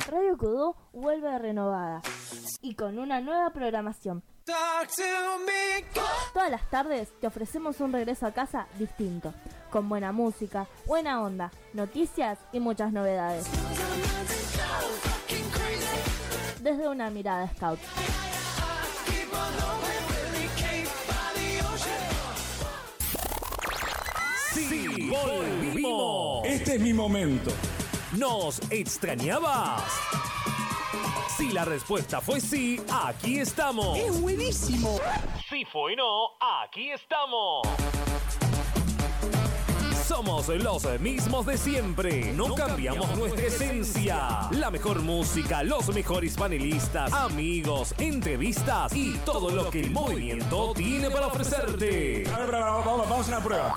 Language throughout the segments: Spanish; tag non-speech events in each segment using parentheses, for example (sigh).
Radio Kudu vuelve renovada y con una nueva programación. Todas las tardes te ofrecemos un regreso a casa distinto, con buena música, buena onda, noticias y muchas novedades. Desde una mirada scout. Sí, volvimos. Este es mi momento. ¿Nos extrañabas? Si la respuesta fue sí, aquí estamos. ¡Es buenísimo! Si fue no, aquí estamos. Somos los mismos de siempre. No, cambiamos, nuestra esencia. La mejor música, los mejores panelistas, amigos, entrevistas y todo lo que el movimiento tiene para ofrecerte. A ver, vamos, vamos, vamos a una prueba.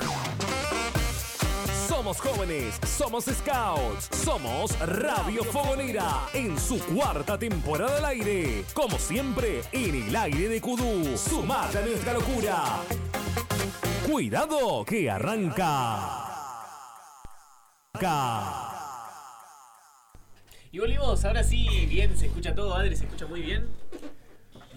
Somos jóvenes, somos scouts, somos Radio Fogonera en su cuarta temporada al aire. Como siempre, en el aire de Kudú. Sumate a nuestra locura. Cuidado que arranca. Acá. Y volvimos, ahora sí, bien, se escucha todo, Adri, se escucha muy bien.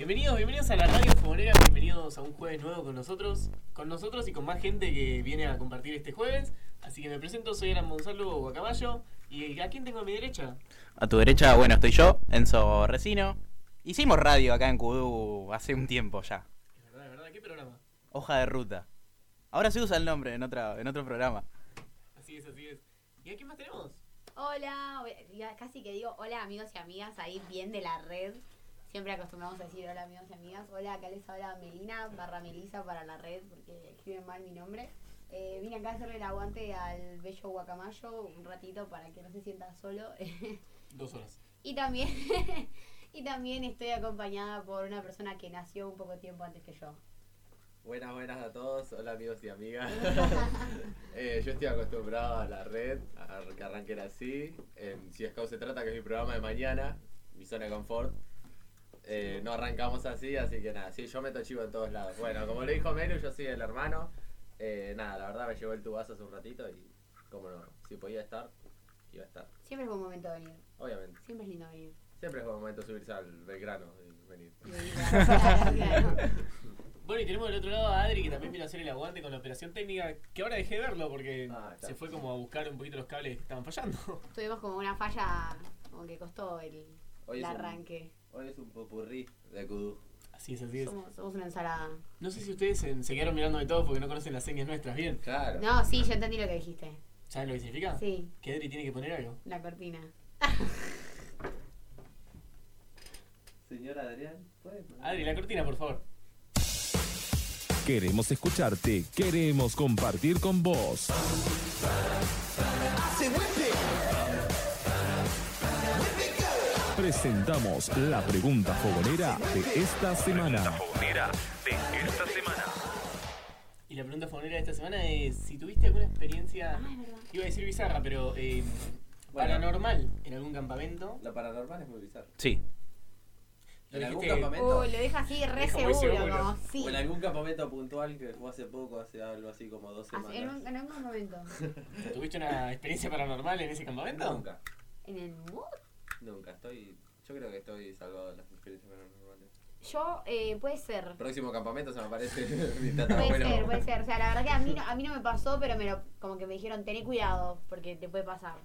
Bienvenidos, bienvenidos a la Radio Fogonera, bienvenidos a un jueves nuevo con nosotros, con nosotros y con más gente que viene a compartir este jueves. Así que me presento, soy Alan Gonzalo Guacaballo. ¿Y a quién tengo a mi derecha? A tu derecha, bueno, estoy yo, Enzo Resino. Hicimos radio acá en Kudú hace un tiempo ya. Es verdad, es verdad, ¿qué programa? Hoja de ruta. Ahora se usa el nombre en, otra, en otro programa. Así es, así es. ¿Y a quién más tenemos? Hola, casi que digo hola amigos y amigas ahí bien de la red. Siempre acostumbramos a decir hola amigos y amigas. Hola, acá les habla Melina barra Melisa para la red porque escriben mal mi nombre. Eh, vine acá a hacerle el aguante al bello guacamayo un ratito para que no se sienta solo. (laughs) Dos horas. y también (laughs) y también estoy acompañada por una persona que nació un poco tiempo antes que yo. Buenas, buenas a todos. Hola amigos y amigas. (laughs) Eh, yo estoy acostumbrado a la red, a que arranquen así. En si Scout se trata, que es mi programa de mañana, mi zona de confort. Eh, no arrancamos así, así que nada, sí, yo meto chivo en todos lados. Bueno, como le dijo Melu, yo soy el hermano. Eh, nada, la verdad me llevó el tubazo hace un ratito y como no, si podía estar, iba a estar. Siempre es buen momento venir. Obviamente. Siempre es lindo venir. Siempre es buen momento subirse al Belgrano y venir. (laughs) Bueno, y tenemos del otro lado a Adri que también vino a hacer el aguante con la operación técnica, que ahora dejé de verlo porque Ah, se fue como a buscar un poquito los cables que estaban fallando. Tuvimos como una falla como que costó el, Hoy arranque. Hoy es un popurrí de Kudú. Así es, así es. Somos, somos una ensalada. No sé si ustedes se, se quedaron mirando de todo porque no conocen las señas nuestras bien. Claro. No, sí, yo entendí lo que dijiste. ¿Saben lo que significa? Sí, Que Adri tiene que poner algo. la cortina. Señor Adrián, ¿puede Adri, la cortina, por favor. Queremos escucharte, queremos compartir con vos. Presentamos la pregunta fogonera de esta semana. Y la pregunta fonera de esta semana es si tuviste alguna experiencia, Ah, iba a decir bizarra, pero eh, Bueno. paranormal en algún campamento. Lo paranormal es muy bizarro. Sí. ¿En algún dijiste- campamento? Uy, lo deja así re seguro, seguro. como sí. ¿O en algún campamento puntual que fue hace poco, hace algo así como dos En, un, semanas? en algún momento. (laughs) ¿Tuviste una experiencia paranormal en ese campamento? Nunca, En el mood. Nunca. Estoy, yo creo que estoy salvado de las experiencias paranormales. Yo, eh, puede ser. Próximo campamento se me aparece (laughs) (laughs) mi Puede ser, puede ser. O sea, la verdad que a mí, no, a mí no me pasó, pero me lo, como que me dijeron, tené cuidado, porque te puede pasar.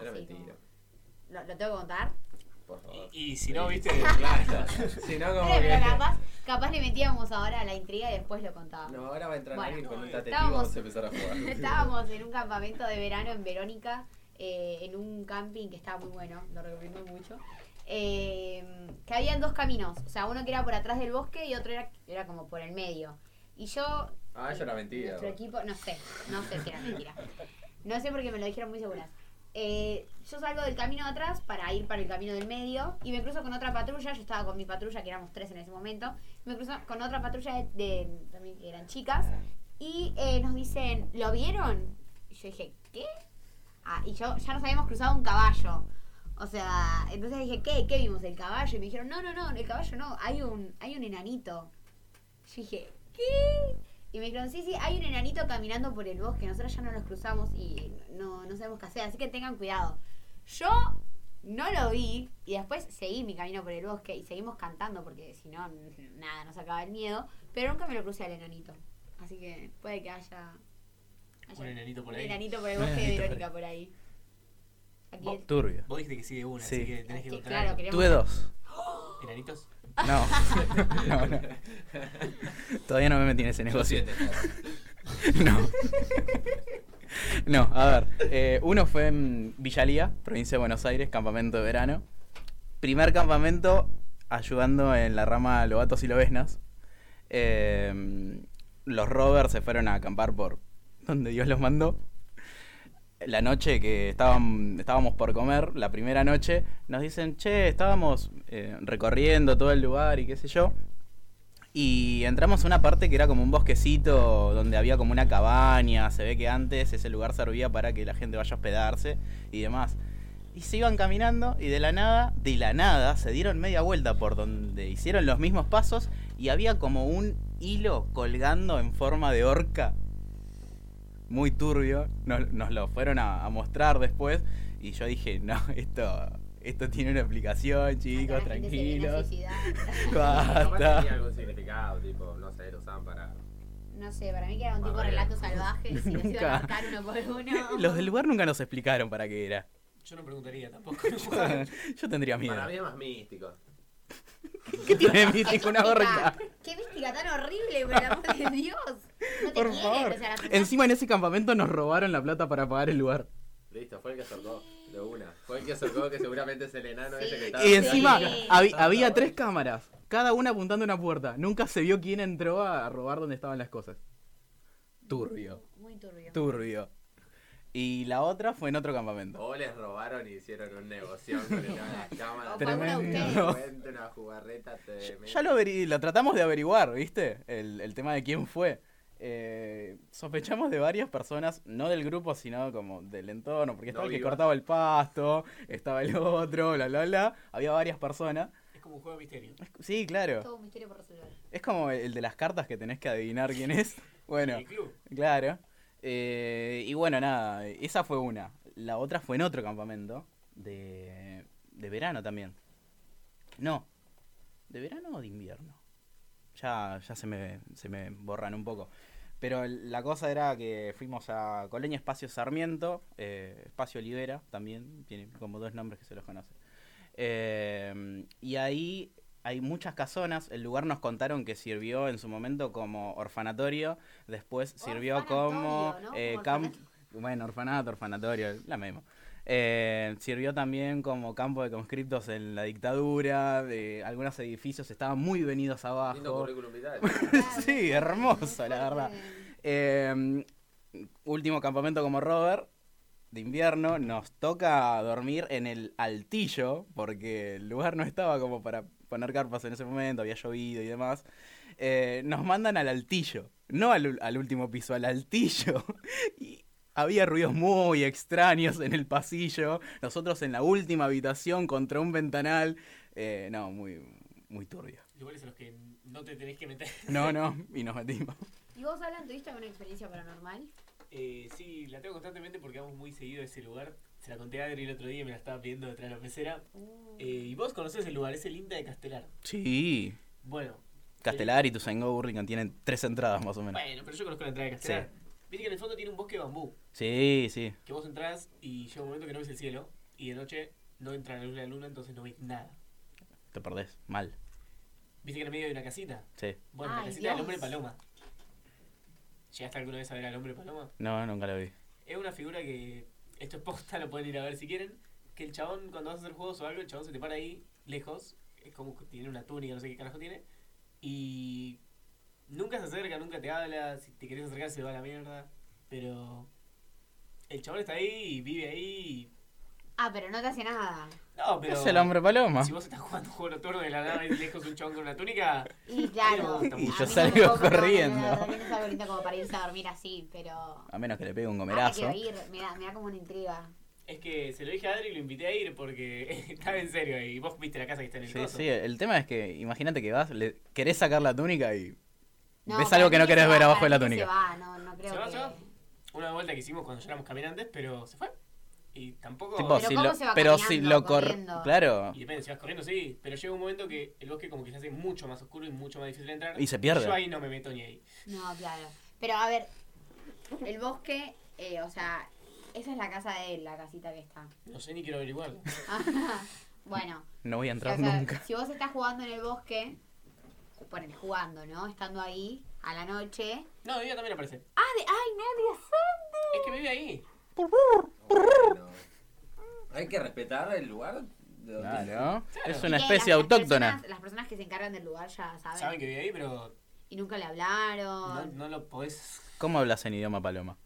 Era Así mentira. como- ¿Lo, ¿Lo tengo que contar? Por favor. Y, y si no, viste, (laughs) Claro. si no, como que... pero capaz, capaz le metíamos ahora a la intriga y después lo contábamos. No, ahora va a entrar Bueno, alguien con un y estábamos- vamos a empezar a jugar. Estábamos en un campamento de verano en Verónica, eh, en un camping que estaba muy bueno, lo recomiendo mucho. Eh, que habían dos caminos, o sea, uno que era por atrás del bosque y otro era, era como por el medio. Y yo. Ah, eso era mentira. Nuestro equipo, no sé, no sé si era mentira. No sé porque me lo dijeron muy seguras. Eh, yo salgo del camino de atrás para ir para el camino del medio y me cruzo con otra patrulla. Yo estaba con mi patrulla, que éramos tres en ese momento. Me cruzo con otra patrulla de, de- también que eran chicas y eh, nos dicen, ¿lo vieron? Y yo dije, ¿qué? Ah, y yo ya nos habíamos cruzado un caballo. O sea, entonces dije, ¿qué? ¿Qué vimos? ¿El caballo? Y me dijeron, no, no, no, el caballo no, hay un, hay un enanito. Yo dije, ¿qué? Y me dijeron, sí, sí, hay un enanito caminando por el bosque, nosotros ya no nos cruzamos y no, no sabemos qué hacer, así que tengan cuidado. Yo No lo vi y después seguí mi camino por el bosque y seguimos cantando porque si no, nada, nos acaba el miedo. Pero nunca me lo crucé al enanito. Así que puede que haya. Un enanito por un ahí. enanito por el Un bosque de Verónica por ahí. Aquí Vos- Turbio. Vos dijiste que sí de una, Sí. así que tenés que que, contar. claro, algo. queremos. Tuve dos. (gasps) ¿Enanitos? (laughs) No. (laughs) no, no. Todavía no me metí en ese negocio. siete. (laughs) No. No, a ver. eh, uno fue en Villalía, provincia de Buenos Aires, campamento de verano. Primer campamento ayudando en la rama Lobatos y Lobesnas. Eh, los rovers se fueron a acampar por donde Dios los mandó. La noche que estábamos por comer, la primera noche, nos dicen, che, estábamos eh, recorriendo todo el lugar y qué sé yo. Y entramos a una parte que era como un bosquecito donde había como una cabaña. Se ve que antes ese lugar servía para que la gente vaya a hospedarse y demás. Y se iban caminando y de la nada, de la nada, se dieron media vuelta por donde hicieron los mismos pasos y había como un hilo colgando en forma de horca. Muy turbio. Nos, nos lo fueron a, a mostrar después y yo dije, no, esto, esto tiene una explicación, chicos, La gente se viene a tranquilos. (laughs) Basta. tenía algún significado, tipo, no sé, lo usaban para. No sé, para mí que era un tipo de Barrera. relatos salvajes (laughs) y los iban a matar uno por uno. (laughs) Los del lugar nunca nos explicaron para qué era. Yo no preguntaría tampoco. Yo tendría miedo. Para mí es más místico. (laughs) ¿Qué tiene mítico una horca? Qué mística tan horrible, por el amor de Dios. No te Por favor. Encima en ese campamento nos robaron la plata para pagar el lugar. Listo, fue el que acercó. De una. Fue el que acercó que seguramente es el enano Sí. ese que estaba. Y encima Sí. había tres cámaras, cada una apuntando a una puerta. Nunca se vio quién entró a robar donde estaban las cosas. Turbio, Muy turbio. turbio. Y la otra fue en otro campamento. O les robaron y hicieron un negocio con el tema de las cámaras. O fue uno de Tremendo. una jugarreta tremenda. Ya lo, averi- lo tratamos de averiguar, ¿viste? El, el tema de quién fue. Eh, sospechamos de varias personas, no del grupo, sino como del entorno, porque estaba No el que vivas. cortaba el pasto, estaba el otro, bla, bla, bla. Había varias personas. Es como un juego de misterio. Sí, claro. Todo un misterio por resolver. Es como el de las cartas que tenés que adivinar quién es. (laughs) Bueno, El club. claro. Eh, y bueno, nada, esa fue una. La otra fue en otro campamento de, de verano también. No, ¿de verano o de invierno? Ya, ya se, me, se me borran un poco. Pero la cosa era que fuimos a Coleña Espacio Sarmiento, eh, Espacio Olivera también, tiene como dos nombres que se los conoce. Eh, y ahí hay muchas casonas. El lugar nos contaron que sirvió en su momento como orfanatorio. Después sirvió como ¿no? eh, Como camp-. Bueno, orfanato, orfanatorio, la misma. Eh, sirvió también como campo de conscriptos en la dictadura. De algunos edificios estaban muy venidos Lindo abajo. currículum vitae. (laughs) sí, hermoso, la verdad. Eh, último campamento como Robert de invierno, nos toca dormir en el altillo, porque el lugar no estaba como para poner carpas en ese momento, había llovido y demás. Eh, nos mandan al altillo, no al, al último piso, al altillo. (laughs) Y había ruidos muy extraños en el pasillo, nosotros en la última habitación contra un ventanal. Eh, no, muy, muy turbio. Lugares en los que no te tenés que meter. No, (laughs) no, y nos metimos. ¿Y vos, Alan, tuviste alguna experiencia paranormal? Eh, sí, la tengo constantemente porque vamos muy seguido a ese lugar. Se la conté a Adri el otro día y me la estaba pidiendo detrás de la pecera. Uh, Eh, y vos conocés el lugar, es el INTA de Castelar. Sí. Bueno. Castelar y Tuzaingó Burlingame tienen tres entradas más o menos. Bueno, pero yo conozco la entrada de Castelar. Viste que en el fondo tiene un bosque de bambú. Sí, sí. Que vos entras y llega un momento que no ves el cielo. Y de noche no entra la luz de la luna, entonces no ves nada. Te perdés. Mal. ¿Viste que en el medio hay una casita? Sí. Bueno, la casita del hombre paloma. ¿Llegaste alguna vez a ver al hombre paloma? No, nunca lo vi. Es una figura que. Esto es posta, lo pueden ir a ver si quieren. Que el chabón, cuando vas a hacer juegos o algo, el chabón se te para ahí, lejos. Es como que tiene una túnica, no sé qué carajo tiene. Y. Nunca se acerca, nunca te habla. Si te querés acercar, se va a la mierda. Pero. El chabón está ahí y vive ahí. Ah, pero no te hace nada. y- No, pero. Es el hombre paloma. Si vos estás jugando un juego nocturno de la nada y lejos un chabón con una túnica. Y claro. Y yo salgo corriendo. No, es algo lindo como para irse a dormir así, pero. A menos que le pegue un gomerazo. que ir, me da, me da como una intriga. Es que se lo dije a Adri y lo invité a ir porque (laughs) estaba en serio. Y vos viste la casa que está en el Sí, coso. sí. El tema es que imagínate que vas, le querés sacar la túnica y No, ves algo que no querés ver abajo de la túnica. Se va, no, no creo ¿Se va, que. se va? Una vuelta que hicimos cuando ya éramos caminantes, pero se fue. Y tampoco. Tipo, Pero si ¿cómo lo, se va pero si lo cor... corriendo? Claro. Y depende, si vas corriendo, sí. Pero llega un momento que el bosque como que se hace mucho más oscuro y mucho más difícil de entrar. Y se pierde. Yo ahí no me meto ni ahí. No, claro. Pero a ver, el bosque, eh, o sea, esa es la casa de él, la casita que está. No sé ni quiero averiguar. (laughs) bueno, No voy a o entrar sea, nunca. si vos estás jugando en el bosque, ponen jugando, ¿no? Estando ahí a la noche. No, de día también aparece. ¡Ah, de, ay, Nadia Sandy! Es que vive ahí. Bueno. Hay que respetar el lugar. de donde- Claro. Es una Y que especie las- las autóctona. personas- las personas que se encargan del lugar ya saben. Saben que vive ahí, pero Y nunca le no, hablaron. no lo podés. ¿Cómo hablas en idioma paloma?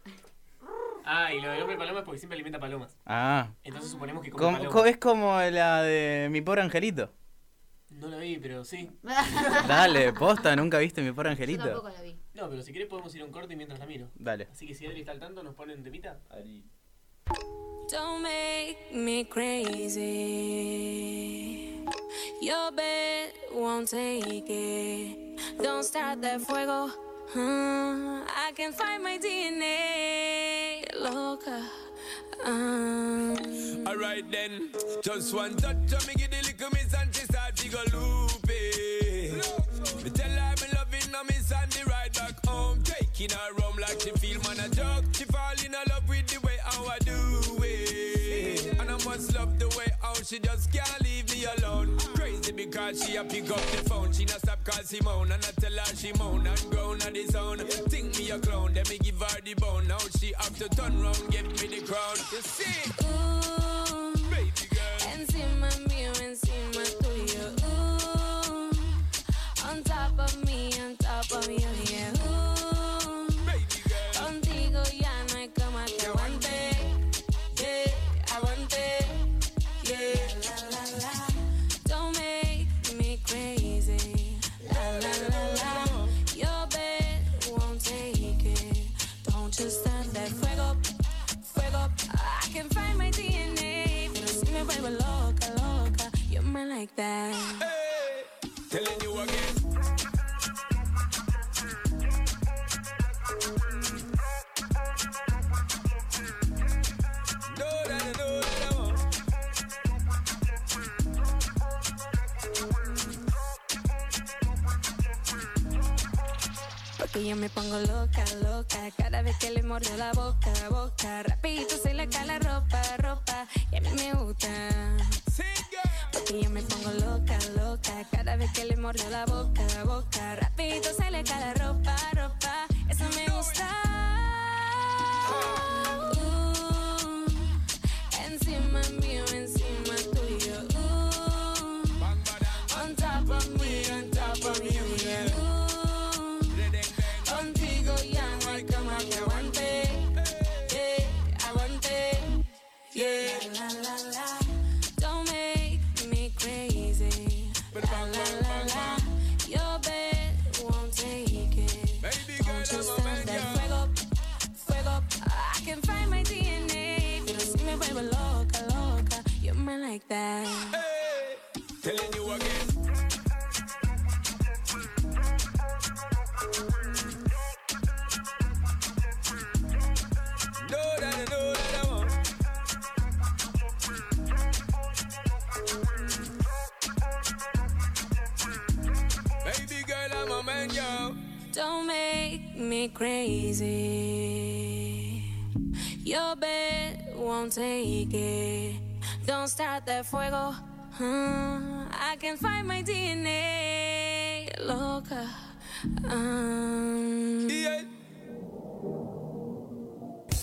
Ah, y lo del hombre paloma es porque siempre alimenta palomas. Ah. Entonces suponemos que come Como- palomas. co- es como la de mi pobre angelito. No lo vi, pero sí. Dale, posta, nunca viste mi pobre Yo angelito. tampoco lo vi. No, pero si querés podemos ir a un corte mientras la miro. Dale. Así que si Adri está al tanto, nos ponen temita. Ari. Don't make me crazy. Your bed won't take it. Don't start that fuego. Uh, I can find my DNA. Loca. Um, Alright then, just one touch of me give the little miss and she start to go loopy. Me tell her me loving her miss and taking her home like she feel man a joke. She fall in love with the way how I do it, and I must love the way how she just can't leave me alone. Crazy because she a pick up the phone, she not stop call Simone, and I tell her she moan and groan on the zone. Think me a clown, then me give her the bone. Now she have to turn round, give me the crown. You see,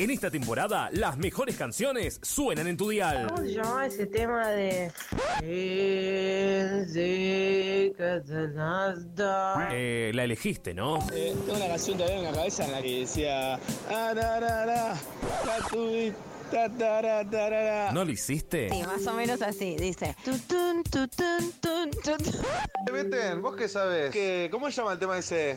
En esta temporada, las mejores canciones suenan en tu dial. ¿Cómo se llamaba ese tema de... Eh, la elegiste, ¿no? Eh, tengo una canción todavía en la cabeza en la que decía. ¿No lo hiciste? Sí, más o menos así, dice. Veten, ¿vos qué sabés? ¿Qué, ¿Cómo se llama el tema ese?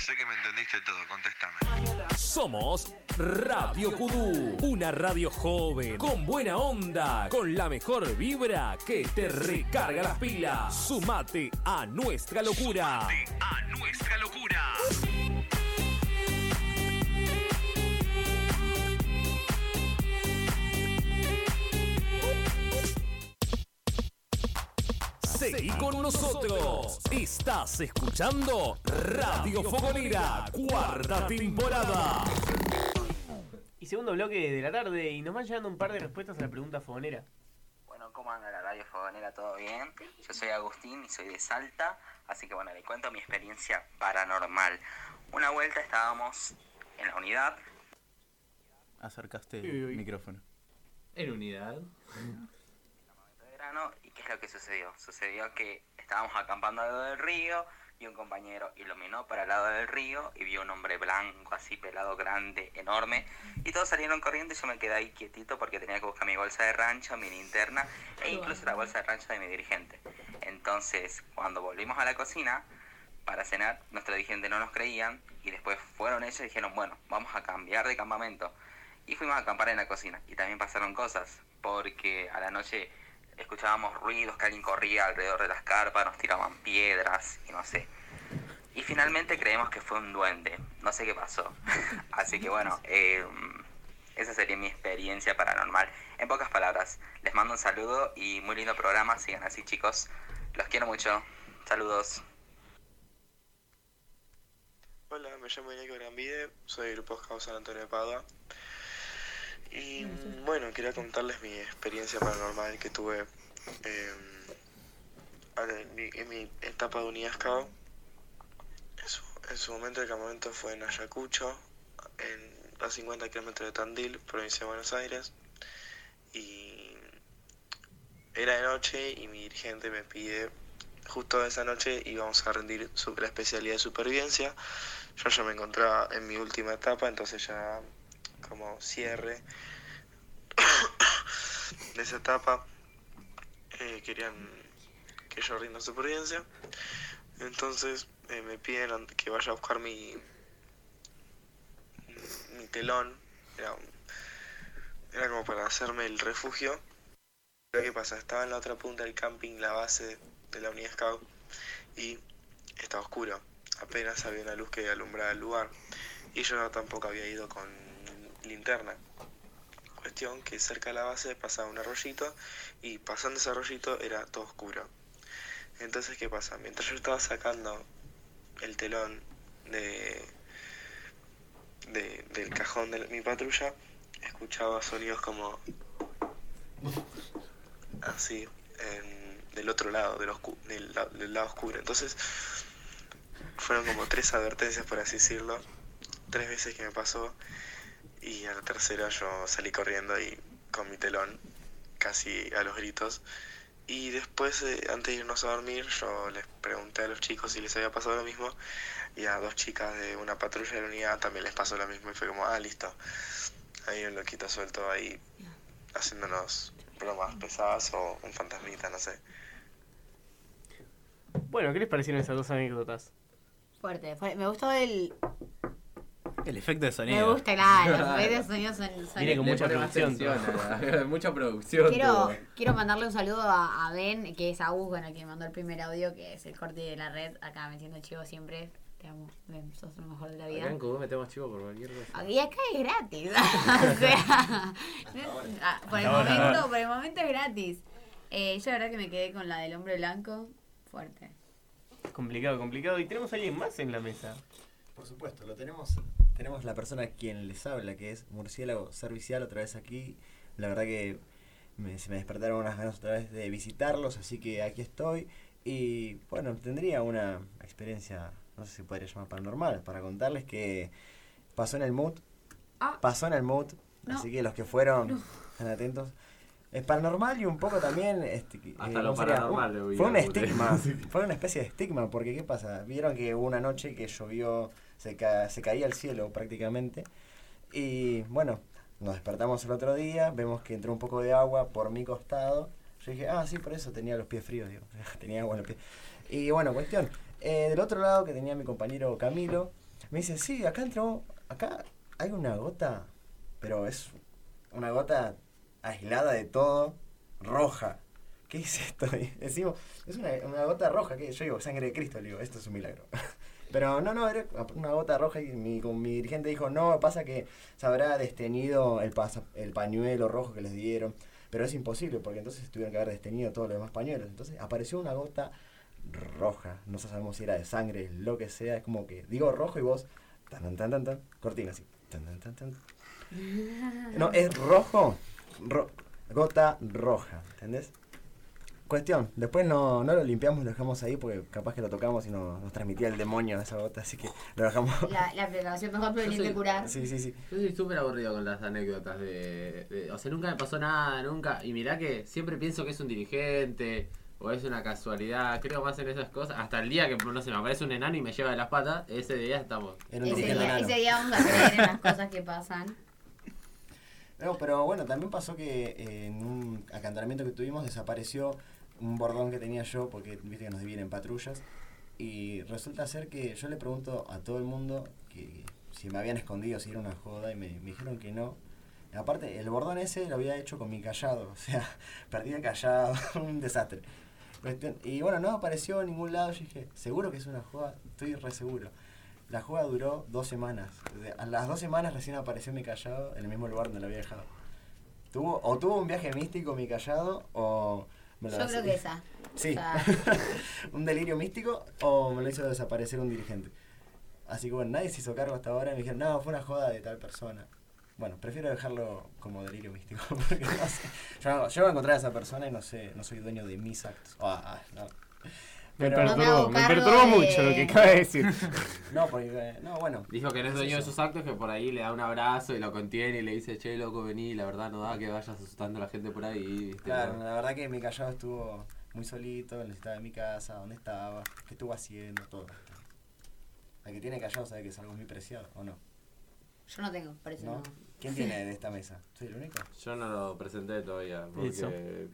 Sé que me entendiste todo, contéstame. Somos Radio Kudú, una radio joven, con buena onda, con la mejor vibra que te recarga las pilas. Sumate a nuestra locura. a nuestra locura. Seguí con nosotros. Estás escuchando Radio Fogonera, cuarta temporada. Y segundo bloque de la tarde y nos van llegando un par de respuestas a la pregunta fogonera. Bueno, ¿cómo anda la radio fogonera? ¿Todo bien? Yo soy Agustín y soy de Salta, así que bueno, le cuento mi experiencia paranormal. Una vuelta estábamos en la unidad, Acercaste Uy, uy. el micrófono. En unidad. Verano, y ¿qué es lo que sucedió? Sucedió que estábamos acampando al lado del río y un compañero iluminó para el lado del río y vio un hombre blanco, así pelado, grande, enorme, y todos salieron corriendo y yo me quedé ahí quietito porque tenía que buscar mi bolsa de rancho, mi linterna e incluso la bolsa de rancho de mi dirigente. Entonces, cuando volvimos a la cocina para cenar, nuestro dirigente no nos creían y después fueron ellos y dijeron, bueno, vamos a cambiar de campamento. Y fuimos a acampar en la cocina. Y también pasaron cosas, porque a la noche escuchábamos ruidos, que alguien corría alrededor de las carpas, nos tiraban piedras y no sé. Y finalmente creemos que fue un duende. No sé qué pasó. (laughs) Así que bueno, eh, esa sería mi experiencia paranormal. En pocas palabras, les mando un saludo y muy lindo programa. Sigan así chicos. Los quiero mucho. Saludos. Hola, me llamo Iñaki Grambide, soy del Grupo Scout San Antonio de Padua. Y bueno, quería contarles mi experiencia paranormal que tuve mi, en mi etapa de unidad Scout. En su, en su momento el campamento fue en Ayacucho, en a 50 kilómetros de Tandil, provincia de Buenos Aires. Y era de noche y mi dirigente me pide, justo esa noche íbamos a rendir su- la especialidad de supervivencia. Yo ya me encontraba en mi última etapa, entonces ya como cierre (coughs) de esa etapa eh, querían que yo rinda supervivencia. Entonces eh, me piden que vaya a buscar mi, mi telón. Era, era como para hacerme el refugio. ¿qué pasa? Estaba en la otra punta del camping, la base de la unidad scout, y estaba oscuro. Apenas había una luz que alumbraba el lugar. Y yo tampoco había ido con linterna. Cuestión que cerca de la base pasaba un arroyito y pasando ese arroyito era todo oscuro. Entonces, ¿qué pasa? Mientras yo estaba sacando el telón de, de- del cajón de mi patrulla, escuchaba sonidos como así en- del otro lado, del, oscu- del lado oscuro. Entonces, fueron como tres advertencias, por así decirlo, tres veces que me pasó y a la tercera yo salí corriendo y con mi telón casi a los gritos. Y después, eh, antes de irnos a dormir, yo les pregunté a los chicos si les había pasado lo mismo y a dos chicas de una patrulla de la unidad también les pasó lo mismo y fue como, ah, listo. Hay un loquito suelto ahí haciéndonos bromas pesadas o un fantasmita, no sé. Bueno, ¿qué les parecieron esas dos anécdotas? Fuerte, fuerte. Me gustó el. El efecto de Me sonido. gusta, claro. Los (laughs) efectos de sonido son. son- Viene con mucha producción. tensión (laughs) mucha producción. Quiero, quiero mandarle un saludo a, a Ben, que es Agus, bueno, que me mandó el primer audio, que es el corte de la red. Acá me siento chivo siempre. Te amo, Ben, sos lo mejor de la vida. Acá en Cuba metemos chivo por cualquier cosa. Y acá es gratis. (laughs) o sea, ah, por el momento, por el momento es gratis. Eh, yo la verdad que me quedé con la del hombre blanco. Fuerte. Complicado, complicado. Y tenemos a alguien más en la mesa. Por supuesto, lo tenemos. Tenemos la persona quien les habla, que es Murciélago Servicial, otra vez aquí. La verdad que me- se me despertaron unas ganas otra vez de visitarlos, así que aquí estoy. Y bueno, tendría una experiencia, no sé si podría llamar paranormal, para contarles que pasó en el mood. Ah. Pasó en el mood, No. así que los que fueron, están atentos. Es paranormal y un poco también. Este, Hasta eh, lo paranormal Un- le voy Fue a un estigma. (laughs) fue una especie de estigma, porque ¿qué pasa? Vieron que hubo una noche que llovió, se, ca- se caía el cielo prácticamente. Y bueno, nos despertamos el otro día, vemos que entró un poco de agua por mi costado. Yo dije, ah, sí, por eso tenía los pies fríos, digo. (laughs) tenía agua en los pies. Y bueno, cuestión. eh, del otro lado que tenía mi compañero Camilo, me dice, sí, acá entró, acá hay una gota, pero es una gota aislada de todo, roja. ¿Qué es esto? (laughs) Y decimos, es una, una gota roja, que yo digo, sangre de Cristo, le digo, esto es un milagro. (laughs) Pero no, no, era una gota roja y mi, mi dirigente dijo, no, pasa que se habrá desteñido el, pasa- el pañuelo rojo que les dieron. Pero es imposible porque entonces tuvieron que haber destenido todos los demás pañuelos. Entonces apareció una gota roja. No sabemos si era de sangre, lo que sea. Es como que digo rojo y vos. Tan, tan, tan, tan, cortina así. No, es rojo. ro- gota roja. ¿Entendés? Cuestión, después no, no lo limpiamos y lo dejamos ahí porque capaz que lo tocamos y no- nos transmitía el demonio esa gota, así que lo dejamos. La, la precaución mejor prevenir que curar. Sí, sí, sí. Yo soy súper aburrido con las anécdotas de, de- O sea, nunca me pasó nada, nunca. Y mirá que siempre pienso que es un dirigente o es una casualidad. Creo más en esas cosas. Hasta el día que, no sé, me aparece un enano y me lleva de las patas, ese día estamos. Ese día, ese día vamos a creer en las cosas que pasan. No, pero bueno, también pasó que eh, en un acantonamiento que tuvimos desapareció un bordón que tenía yo, porque viste que nos dividen en patrullas. Y resulta ser que yo le pregunto a todo el mundo que si me habían escondido, si era una joda, y me, dijeron que no. Aparte, el bordón ese lo había hecho con mi callado, (laughs) o sea, perdí el callado, (laughs) un desastre. Y bueno, no apareció en ningún lado, yo dije, seguro que es una joda, estoy re seguro. La joda duró dos semanas. A las dos semanas recién apareció mi callado en el mismo lugar donde lo había dejado. Tuvo, o tuvo un viaje místico mi callado, o... me Yo creo que esa. (laughs) Sí. O sea, (laughs) un delirio místico, o me lo hizo desaparecer un dirigente. Así que bueno, nadie se hizo cargo hasta ahora y me dijeron, no, fue una joda de tal persona. Bueno, prefiero dejarlo como delirio místico, (laughs) porque no sé. Yo, no- yo voy a encontrar a esa persona y no sé, no soy dueño de mis actos. Ah, ah, no. Me perturbó, me perturbó mucho lo que acaba de decir. (laughs) No, porque, eh, no, bueno. Dijo que no es dueño de sus actos, que por ahí le da un abrazo y lo contiene y le dice, che, loco, vení, la verdad no da que vayas asustando a la gente por ahí. ¿viste? Claro, la verdad que mi callado estuvo muy solito, necesitaba de mi casa, dónde estaba, qué estuvo haciendo, todo. El que tiene callado sabe que es algo muy preciado, ¿o no? yo no tengo, por eso ¿No? no. ¿Quién tiene de esta mesa? ¿Soy el único? Yo no lo presenté todavía, porque Eso.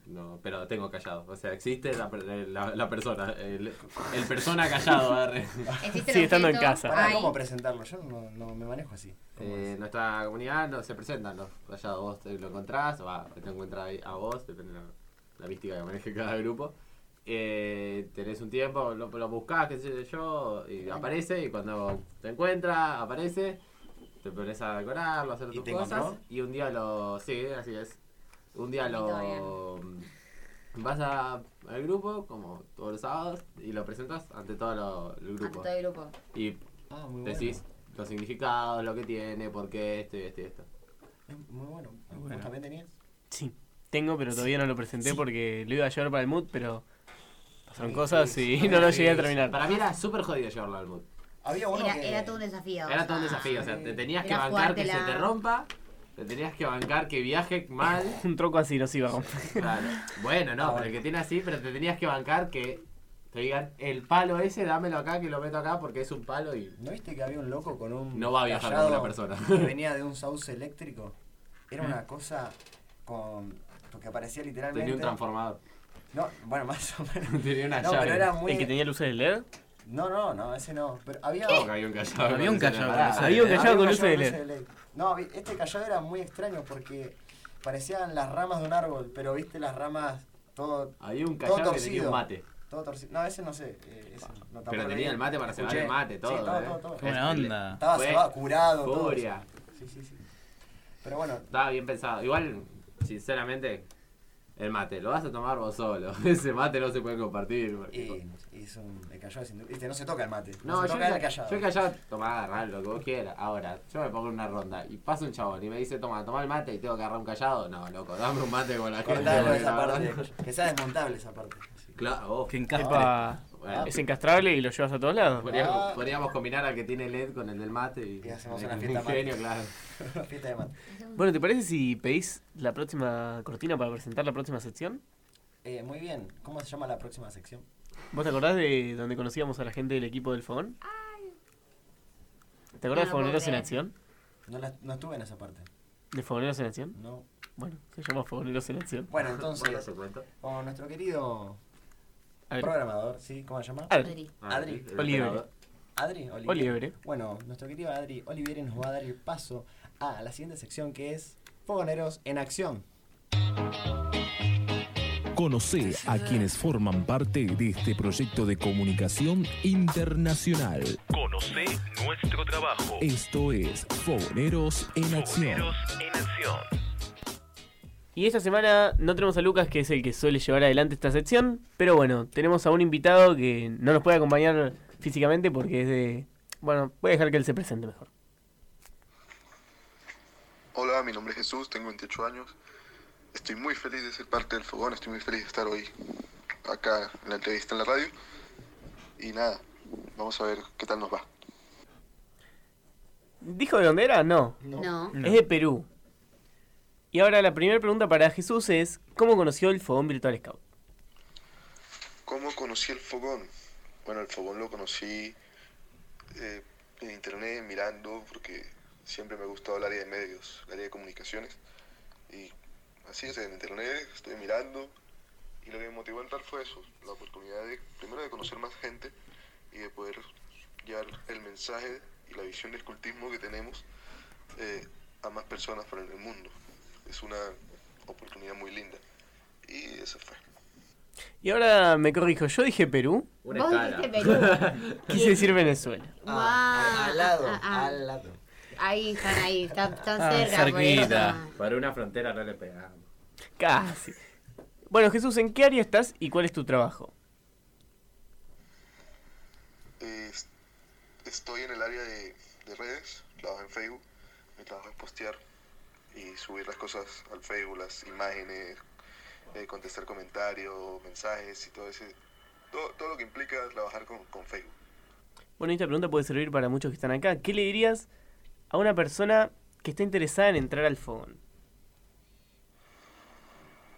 no, pero tengo callado. O sea, existe la, per- la, la persona, el, el persona callado. arre. (laughs) Existe el Sigue estando en casa. Pará, ¿Cómo presentarlo? Yo no, no me manejo así. ¿Cómo Eh, es? nuestra comunidad no se presentan los callados. Vos te lo encontrás, o va, te encuentras a vos, depende de la, la mística que maneje cada grupo. Eh, tenés un tiempo, lo, lo buscás, qué sé yo, y aparece, y cuando te encuentra, aparece, te pones a decorarlo, a hacer ¿Y tus cosas, encontró? y un día lo. Sí, así es. Un día lo. Vas a- al grupo, como todos los sábados, y lo presentas ante todo lo- el Ante grupo. todo el grupo. Y Ah, muy bueno. decís los significados, lo que tiene, por qué, esto y esto y esto. Es muy bueno. ¿Vos Bueno. también tenías? Sí, tengo, pero todavía no lo presenté Sí. porque lo iba a llevar para el mood, pero pasaron Sí, cosas sí, y (laughs) no lo llegué a terminar. Para mí era súper jodido llevarlo al mood. Había uno Era, que... era todo un desafío. Era todo un sea, desafío, o sea, te tenías que bancar que se te rompa, te tenías que bancar que viaje mal. (laughs) Un troco así nos iba a romper. Claro. Bueno, no, Ah, pero el que tiene así, pero te tenías que bancar que te digan, el palo ese, dámelo acá, que lo meto acá porque es un palo y... ¿No viste que había un loco con un No va a viajar como una persona. que (laughs) venía de un sauce eléctrico? Era una cosa con... Porque parecía literalmente... Tenía un transformador. No, bueno, (laughs) más o menos. Tenía una No, llave. pero era muy... ¿El que tenía luces de LED? No, no, no, ese no. Pero había... ¿Cómo que había un callado? Había un callado? Había un callado con luces de LED. No, este callado era muy extraño porque parecían las ramas de un árbol, pero viste las ramas todo, Había un todo callado que tenía un mate. todo torcido. No, ese no sé. eh, ese no, tampoco Pero tenía el mate para cebar el mate, todo. Sí, todo, ¿eh? todo, todo. Qué buena onda. Estaba Fue cebado, curado, todo. Furia. Sí, sí, sí. Pero bueno, Estaba bien pensado. Igual, sinceramente, el mate, lo vas a tomar vos solo. (laughs) Ese mate no se puede compartir. porque- y, y es un, el callado es indu- viste, no se toca el mate. No, se yo, toca ca- el callado. yo el callado, tomá, agarrá lo que vos quieras. Ahora, yo me pongo en una ronda y pasa un chabón y me dice, toma, toma el mate y tengo que agarrar un callado. No, loco, dame un mate con la gente. Cortalo esa parte, que sea desmontable esa parte. Sí. Claro, oh, Que encastre. Bueno. es encastrable y lo llevas a todos lados. Podríamos, Ah. podríamos combinar al que tiene LED con el del mate y, Y hacemos una un fiesta genio, mate. claro. Una (laughs) fiesta de mate. Bueno, ¿te parece si pedís la próxima cortina para presentar la próxima sección? Eh, muy bien, ¿cómo se llama la próxima sección? ¿Vos te acordás de donde conocíamos a la gente del equipo del fogón? ¿Te acordás No de Fogoneros en. Acción? No, la- no estuve en esa parte. ¿De Fogoneros en Acción? No. Bueno, se llama Fogoneros en Acción. Bueno, entonces, (laughs) con nuestro querido programador, ¿sí? ¿Cómo se llama? Adri. Adri. Oliver. operador. Adri. Oliver. Bueno, nuestro querido Adri Olivieri nos va a dar el paso a la siguiente sección que es Fogoneros en Acción. Conoce a quienes forman parte de este proyecto de comunicación internacional. Conoce nuestro trabajo. Esto es Fogoneros en Acción. Fogoneros en acción. Y esta semana no tenemos a Lucas, que es el que suele llevar adelante esta sección, pero bueno, tenemos a un invitado que no nos puede acompañar físicamente porque es de... Bueno, voy a dejar que él se presente mejor. Hola, mi nombre es Jesús, tengo 28 años. Estoy muy feliz de ser parte del Fogón, estoy muy feliz de estar hoy acá en la entrevista en la radio. Y nada, vamos a ver qué tal nos va. ¿Dijo de dónde era? No. No. Es de Perú. Y ahora la primera pregunta para Jesús es, ¿cómo conoció el Fogón Virtual Scout? ¿Cómo conocí el Fogón? Bueno, el Fogón lo conocí eh, en internet, mirando, porque siempre me ha gustado el área de medios, el área de comunicaciones. Y así es, en internet estoy mirando. Y lo que me motivó a entrar fue eso, la oportunidad de, primero de conocer más gente y de poder llevar el mensaje y la visión de escultismo que tenemos eh, a más personas por el mundo. Es una oportunidad muy linda. Y eso fue. Y ahora me corrijo, yo dije Perú. Una Vos escala. dijiste Perú. (laughs) Quise decir Venezuela. Ah, al lado, ah, ah. al lado. Ahí están, ahí, están, están Ah, cerca. por eso. Por una frontera no le pegamos. Casi. Bueno, Jesús, ¿en qué área estás y cuál es tu trabajo? Eh, est- estoy en el área de, de redes, trabajo en Facebook. Mi trabajo es postear y subir las cosas al Facebook, las imágenes, eh, contestar comentarios, mensajes y todo ese. Todo, todo lo que implica trabajar con, con Facebook. Bueno, esta pregunta puede servir para muchos que están acá. ¿Qué le dirías a una persona que está interesada en entrar al fogón?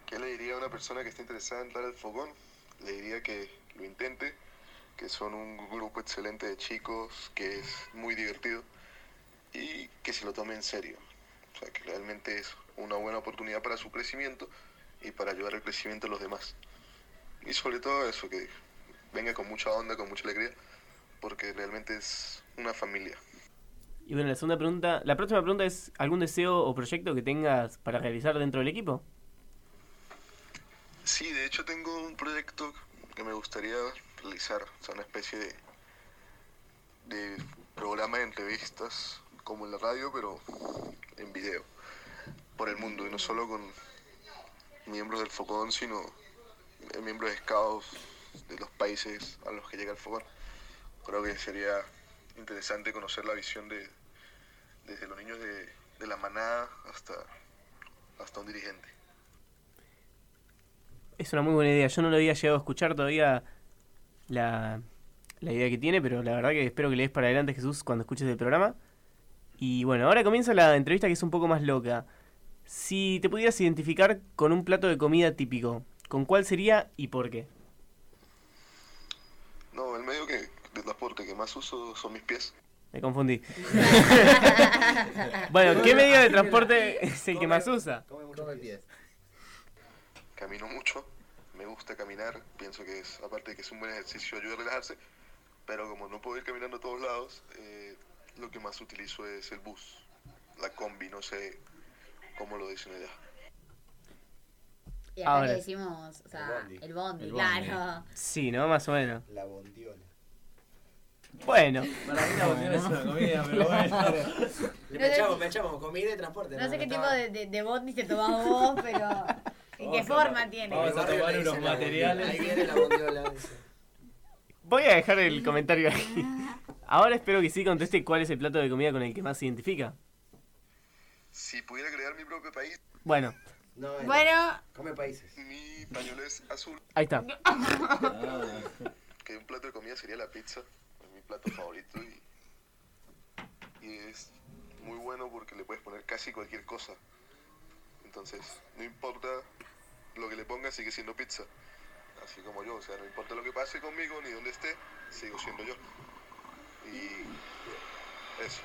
¿Qué le diría a una persona que está interesada en entrar al fogón? Le diría que lo intente, que son un grupo excelente de chicos, que es muy divertido y que se lo tome en serio. O sea, que realmente es una buena oportunidad para su crecimiento y para ayudar al crecimiento de los demás. Y sobre todo eso, que venga con mucha onda, con mucha alegría, porque realmente es una familia. Y bueno, la segunda pregunta, la próxima pregunta es ¿algún deseo o proyecto que tengas para realizar dentro del equipo? Sí, de hecho tengo un proyecto que me gustaría realizar, o sea, una especie de, de programa de entrevistas como en la radio, pero en video, por el mundo, y no solo con miembros del Focón, sino miembros de scouts de los países a los que llega el Focón. Creo que sería interesante conocer la visión de desde los niños de, de la manada hasta, hasta un dirigente. Es una muy buena idea. Yo no lo había llegado a escuchar todavía la, la idea que tiene, pero la verdad que espero que le des para adelante, Jesús, cuando escuches el programa. Y bueno, ahora comienza la entrevista que es un poco más loca. Si te pudieras identificar con un plato de comida típico, ¿con cuál sería y por qué? No, el medio que, de transporte que más uso son mis pies. Me confundí. (laughs) bueno, ¿qué medio de transporte es el que más usa? Camino mucho, me gusta caminar, pienso que es, aparte de que es un buen ejercicio, ayuda a relajarse, pero como no puedo ir caminando a todos lados, eh, lo que más utilizo es el bus, la combi, no sé cómo lo dicen allá. Y acá Ahora. le decimos, o sea, el bondi, claro. Sí, ¿no? Más o menos. La bondiola. Bueno. Para mí la bondiola es una comida, pero bueno. (laughs) No Le sé- echamos, me echamos comida y transporte. No sé qué tipo de, de, de bondi te tomás vos, pero (laughs) ¿en qué forma tiene? Vamos a tomar unos materiales. Ahí viene la bondiola. dice. Voy a dejar el comentario ahí. Ahora espero que sí conteste cuál es el plato de comida con el que más se identifica. Si pudiera crear mi propio país, Bueno, No, él Bueno, Come países. mi pañuelo es azul, ahí está. (laughs) que un plato de comida sería la pizza, es mi plato favorito y, y es muy bueno porque le puedes poner casi cualquier cosa. Entonces, no importa lo que le pongas, sigue siendo pizza. Así como yo, o sea, no importa lo que pase conmigo ni dónde esté, sigo siendo yo. Y eso.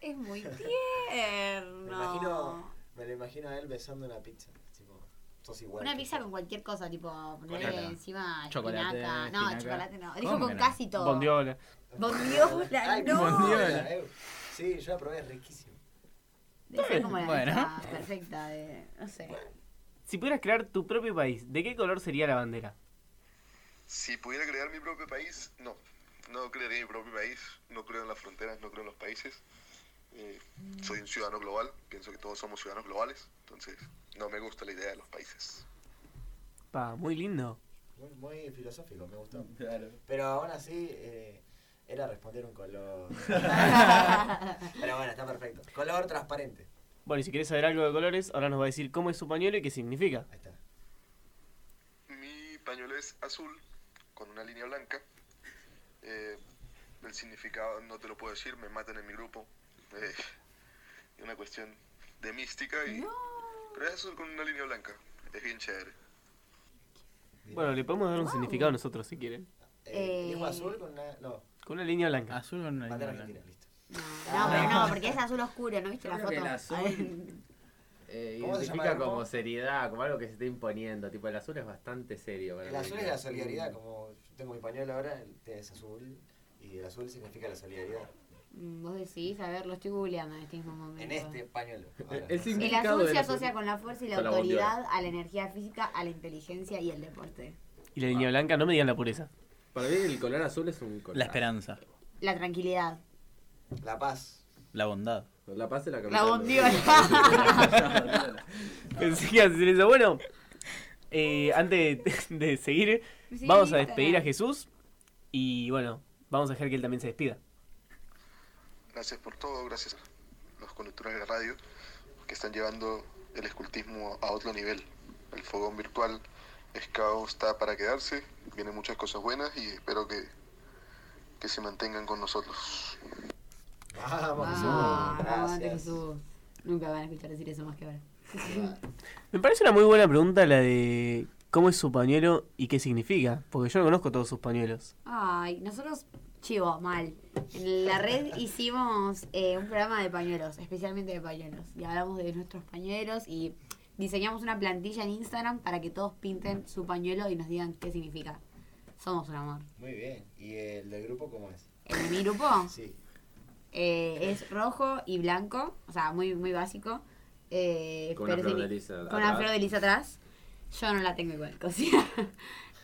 es muy (laughs) Me tierno. imagino, me lo imagino a él besando una pizza. Tipo, sos igual. Una pizza con cualquier cosa, tipo ponerle encima Chocolate, espinaca. No, espinaca. chocolate no. Dijo ¿Cómo con casi todo. Bondiola. Bondiola, Ay, no. bondiola, eh. Sí, yo la probé, es riquísimo. Debe ser como la Bueno. perfecta de, no sé. Si pudieras crear tu propio país, ¿de qué color sería la bandera? Si pudiera crear mi propio país, no. No crearía mi propio país. No creo en las fronteras, no creo en los países. Eh, soy un ciudadano global, pienso que todos somos ciudadanos globales, entonces no me gusta la idea de los países. Pa, muy lindo. Muy, muy filosófico, me gustó. Pero aún así, eh, era responder un color. (laughs) Pero bueno, está perfecto. Color transparente. Bueno, y si querés saber algo de colores, ahora nos va a decir cómo es su pañuelo y qué significa. Mi pañuelo es azul, con una línea blanca. Eh, el significado no te lo puedo decir, me matan en mi grupo. Eh, es una cuestión de mística, y, pero es azul con una línea blanca. Es bien chévere. Bueno, le podemos dar un significado nosotros si quieren. Eh, ¿Dijo azul con una.? No. Con una línea blanca. Azul con una línea listo. No, pero no, porque es azul oscuro, ¿no viste Yo la foto? el azul eh, ¿Cómo se llama identifica como seriedad, como algo que se está imponiendo. Tipo, el azul es bastante serio. para El azul es la solidaridad, como yo tengo mi pañuelo ahora, el té es azul. Y el azul significa la solidaridad. Mm, Vos decís, a ver, lo estoy googleando en este mismo momento. En este pañuelo. (laughs) ahora. El azul se asocia azul- con la fuerza y la autoridad, a la energía física, a la inteligencia y el deporte. Y la línea blanca, no me digan la pureza. Para mí el color azul es un color. La esperanza, La tranquilidad. La paz. la bondad. La paz es la La capital. bondiola. Pensé que eso. Bueno, eh, antes de, de seguir, Sí, vamos a despedir a Jesús. Y bueno, vamos a dejar que él también se despida. Gracias por todo, gracias a los conductores de la radio que están llevando el escultismo a otro nivel. El fogón virtual Scout está para quedarse, vienen muchas cosas buenas y espero que, que se mantengan con nosotros. Vamos, Ah, aguante Gracias. Jesús. Nunca van a escuchar decir eso más que ahora. Me parece una muy buena pregunta la de cómo es su pañuelo y qué significa. Porque yo no conozco todos sus pañuelos. Ay, nosotros, chivo, mal. En la red hicimos eh, un programa de pañuelos, especialmente de pañuelos. Y hablamos de nuestros pañuelos y diseñamos una plantilla en Instagram para que todos pinten su pañuelo y nos digan qué significa. Somos un amor. Muy bien. ¿Y el del grupo cómo es? ¿El de mi grupo? Sí. Eh, es rojo y blanco, o sea, muy, muy básico. Eh, Con una pero flor signi- de lisa Con una atrás. flor de lisa atrás. Yo no la tengo igual, (laughs) cosida.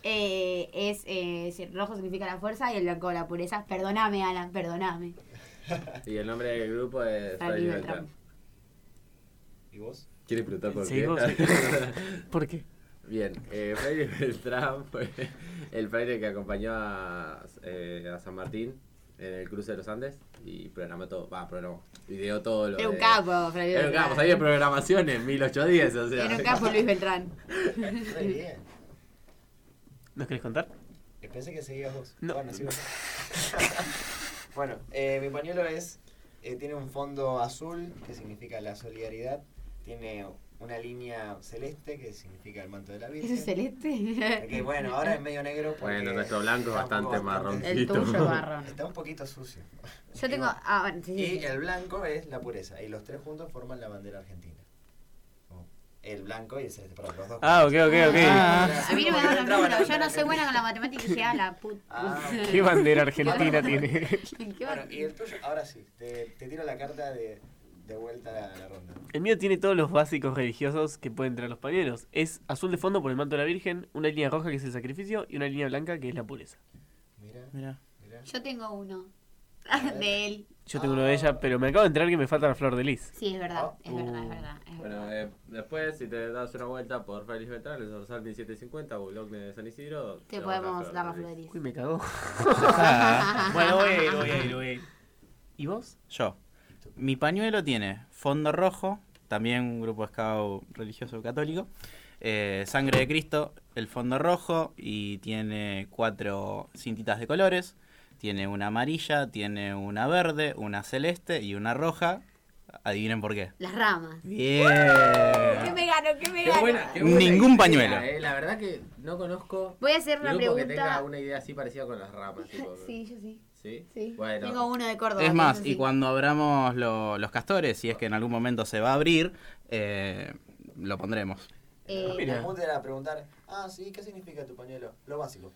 eh, es, eh, rojo significa la fuerza y el blanco la pureza. Perdóname, Alan, perdóname. Y el nombre del grupo es. ¿Y vos? ¿Quieres preguntar por Sí, qué? vos. (laughs) ¿Por qué? Bien, eh, Freddy Beltrán fue el fraile que acompañó a, eh, a San Martín en el cruce de los Andes y programó todo, va, programó, ideó todo lo Era un de- capo, Freddy Era un capo, sabía programación en 1810, o sea. Era un capo Luis Beltrán. Muy bien. ¿Nos querés contar? Eh, Pensé que seguías vos. No. Bueno, sigo (laughs) bueno, eh, mi pañuelo es. eh, tiene un fondo azul, que significa la solidaridad. Tiene una línea celeste, que significa el manto de la Virgen. ¿Eso es celeste? Que bueno, ahora es medio negro. porque Bueno, nuestro blanco es bastante marroncito. El tuyo es marrón. Está un poquito sucio. Yo tengo. Ah, bueno, sí, sí, Y sí. el blanco es la pureza. Y los tres juntos forman la bandera argentina. El blanco y el celeste, perdón, los dos. Ah, ok, ok, ok. Ah. A mí no me Porque da los números. Yo no soy buena con la matemática y a la puta. Ah, (laughs) ¿Qué bandera argentina tiene? ¿Qué Bueno, y el tuyo, ahora sí, te, te tiro la carta de, de vuelta a la ronda. El mío tiene todos los básicos religiosos que pueden traer los pañuelos. Es azul de fondo por el manto de la Virgen, una línea roja que es el sacrificio y una línea blanca que es la pureza. Mira, Mira. mira. Yo tengo uno. (laughs) De él. Yo tengo uno de ella, pero me acabo de enterar que me falta la flor de lis. Sí, es verdad. Es verdad, es verdad. Es verdad. Bueno, eh, después, si te das una vuelta por Félix Beltrán, el dorsal 1750, Bullock de San Isidro, Te podemos dar la flor de lis. Uy, me cagó. (laughs) (laughs) bueno, voy a ir, voy a ir, voy a ir. ¿Y vos? Yo. Mi pañuelo tiene fondo rojo, también un grupo scout religioso católico. eh, sangre de Cristo, el fondo rojo y tiene cuatro cintitas de colores. Tiene una amarilla, tiene una verde, una celeste y una roja. Adivinen por qué. Las ramas. Bien. ¿Qué me gano? ¿Qué me Qué gano? buena, qué buena Ningún idea, pañuelo. eh. La verdad que no conozco Voy a hacer una grupo que pregunta. tenga una idea así parecida con las ramas. (laughs) Tipo, Sí, yo sí. ¿Sí? Sí. Bueno. Tengo uno de Córdoba. Es más, y sí. cuando abramos lo- los castores, si es que en algún momento se va a abrir, eh, lo pondremos. Eh, El punto era preguntar, ah, sí, ¿qué significa tu pañuelo? Lo básico.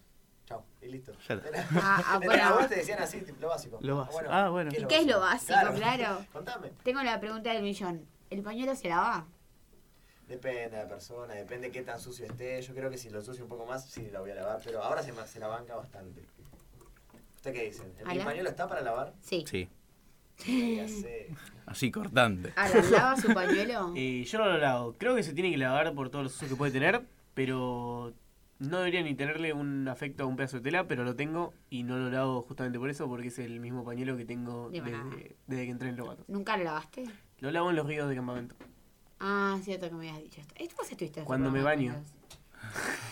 Chao, y listo. Ya está. Era- Ah, ah, (laughs) bueno. a vos te decían así, lo básico. Lo básico. Ah, bueno. ¿Y qué es lo básico? Claro. (laughs) Contame. Tengo la pregunta del millón. ¿El pañuelo se lava? Depende de la persona, depende de qué tan sucio esté. Yo creo que si lo sucio un poco más, sí la voy a lavar, pero ahora se, se la banca bastante. ¿Usted qué dicen? ¿El, ¿Ala? pañuelo está para lavar? Sí. Sí. Así cortante. Ahora, ¿lava su pañuelo? (laughs) Eh, yo no lo lavo. Creo que se tiene que lavar por todos los usos que puede tener, pero no debería ni tenerle un afecto a un pedazo de tela, pero lo tengo y no lo lavo justamente por eso, porque es el mismo pañuelo que tengo De desde, desde que entré en Lobato. ¿Nunca lo lavaste? Lo lavo en los ríos de campamento. Ah, cierto que me habías dicho esto. ¿Esto vos estuviste Cuando me baño. (laughs)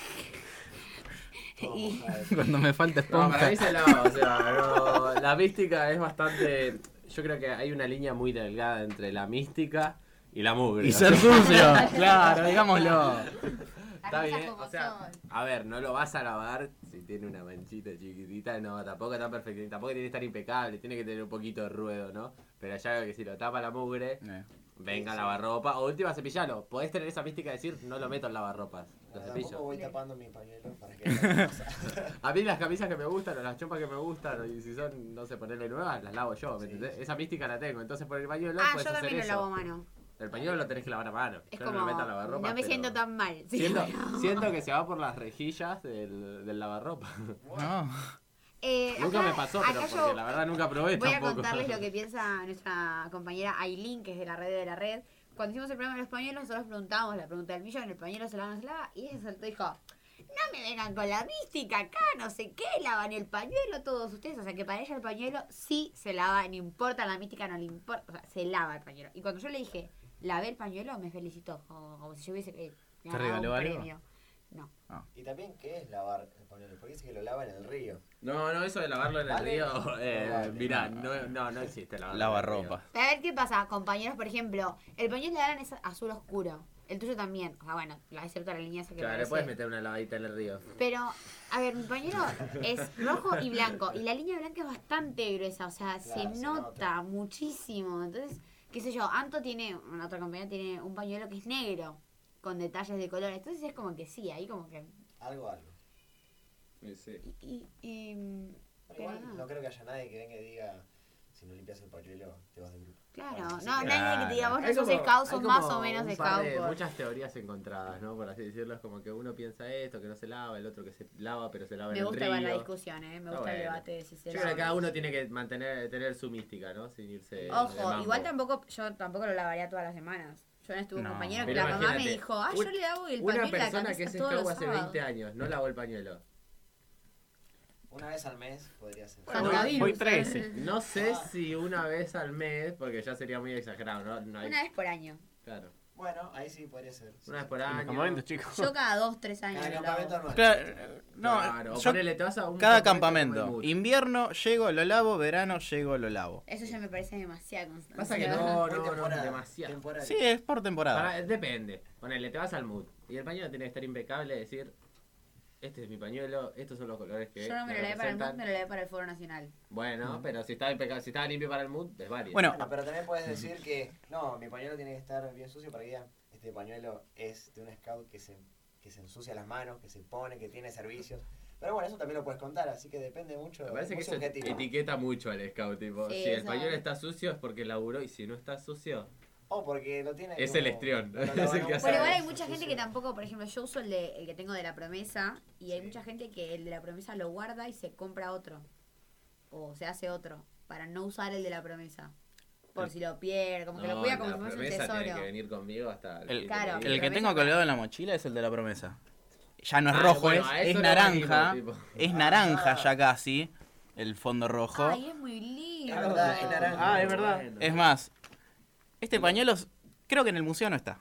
Y- (laughs) Cuando me falta No, esponja. para mí se lava, o sea, no, la mística es bastante. Yo creo que hay una línea muy delgada entre la mística y la mugre. Y ser sucio, (laughs) claro, digámoslo. Está bien, o sea, a ver, no lo vas a lavar si tiene una manchita chiquitita, no, tampoco tan perfecto, tampoco tiene que estar impecable, tiene que tener un poquito de ruedo, ¿no? Pero ya que si lo tapa la mugre, venga a lavarropa, o última cepillalo, podés tener esa mística de decir, no lo meto en lavarropas, lo Tampoco cepillo. voy tapando mi pañuelo para que (laughs) no pasa. A mí las camisas que me gustan o las chompas que me gustan, y si son, no sé, ponerle nuevas, las lavo yo, ¿me entendés? Esa mística la tengo, entonces por el pañuelo Ah, puedes yo hacer también lo eso. lavo a mano. El pañuelo lo tenés que lavar a mano. Es yo como, no me meto en lavarropa. no me siento tan mal. sí, Siento, (laughs) pero- siento que se va por las rejillas del, del lavarropa. Eh, nunca acá- me pasó, pero porque yo la verdad nunca probé Voy a contarles lo que (laughs) piensa nuestra compañera Aileen, que es de la red de la red. Cuando hicimos el programa de los pañuelos, nosotros preguntábamos la pregunta del millón, el pañuelo se lava o no se lava, y ella saltó y dijo, no me vengan con la mística acá, no sé qué, lavan el pañuelo todos ustedes. O sea que para ella el pañuelo sí se lava, no importa la mística, no le importa, o sea, se lava el pañuelo. Y cuando yo le dije, lavé el pañuelo, me felicitó, como, como si yo hubiese eh, ¿Te ganado un algo? No. Y también, ¿qué es lavar el pañuelo? Porque dice que lo lava en el río. No, no, eso de lavarlo en el Vale. río, No eh, vale. mirá, no, no, no existe lavarlo en el Lavarropa. A ver qué pasa, compañeros, por ejemplo, el pañuelo de Alan es azul oscuro. El tuyo también. O sea, bueno, la- excepto la línea esa que Claro, le puedes meter una lavadita en el río. Pero, a ver, mi pañuelo es rojo y blanco. Y la línea blanca es bastante gruesa. O sea, se, se nota, muchísimo. Entonces, qué sé yo, Anto tiene, una otra compañera tiene un pañuelo que es negro. Con detalles de color. Entonces es como que sí, ahí como que... Algo, algo. Y, y, mm, Pero igual no. no creo que haya nadie que venga y diga, si no limpias el pañuelo, te vas del grupo. Claro, no, que- nadie que te diga, vos no Hay sos scout, más o menos scout. por- Muchas teorías encontradas, ¿no? Por así decirlo, es como que uno piensa esto, que no se lava, el otro que se lava, pero se lava Me en el gusta río. igual la discusión, ¿eh? Me gusta el debate de si se Yo creo que cada uno tiene que mantener tener su mística, ¿no? Sin irse Ojo, igual tampoco, yo tampoco lo lavaría todas las semanas. Yo no estuve un No. compañero que Pero la mamá me dijo, ah, un- yo le lavo el Una pañuelo la persona que es scout hace sábados. 20 años, no lavó el pañuelo. Una vez al mes podría ser. Santavirus. Hoy 13. No sé si una vez al mes, porque ya sería muy exagerado, ¿no? No hay- Una vez por año. Claro. Bueno, ahí sí podría ser. Una vez por año. campamentos, chicos. Yo cada dos, tres años Cada lo campamento lavo. anual. Claro, no, Claro, yo- ponele, te vas a un cada campamento campamento. Invierno llego, lo lavo, verano llego, lo lavo. Eso ya me parece demasiado constante. Pasa que no, no, no, demasiado. Temporal. Sí, es por temporada. Para- depende. Ponele, te vas al mood. Y el pañuelo tiene que estar impecable, decir, este es mi pañuelo, estos son los colores que Yo no me lo lavé para el mood, representan. me lo lavé para el Foro Nacional. Bueno, pero si estaba impecable, si estaba limpio para el mood, es válido. Bueno, Bueno, pero también puedes decir que, no, mi pañuelo tiene que estar bien sucio para que digan, este pañuelo es de un scout que se, que se ensucia las manos, que se pone, que tiene servicios. Pero bueno, eso también lo puedes contar, así que depende mucho. Me parece que eso etiqueta mucho al scout, tipo, Sí, si el pañuelo está sucio es porque laburó y si no está sucio, O porque lo tiene. Es como- el estrión. (laughs) Bueno, igual hay mucha gente que tampoco, por ejemplo, yo uso el, de, el que tengo de la promesa y hay mucha gente que el de la promesa lo guarda y se compra otro. O se hace otro para no usar el de la promesa. Por si lo pierde, como que lo cuida como si fuese un promesa tiene tesoro. que venir conmigo hasta El, Claro, el la que tengo colgado en la mochila es el de la promesa. Ya no es Ah, rojo, bueno, es, es naranja. Es naranja ya casi. El fondo rojo. Ay, es muy lindo. Es verdad, es naranja. Ah, es verdad. Es más, este pañuelo creo que en el museo no está.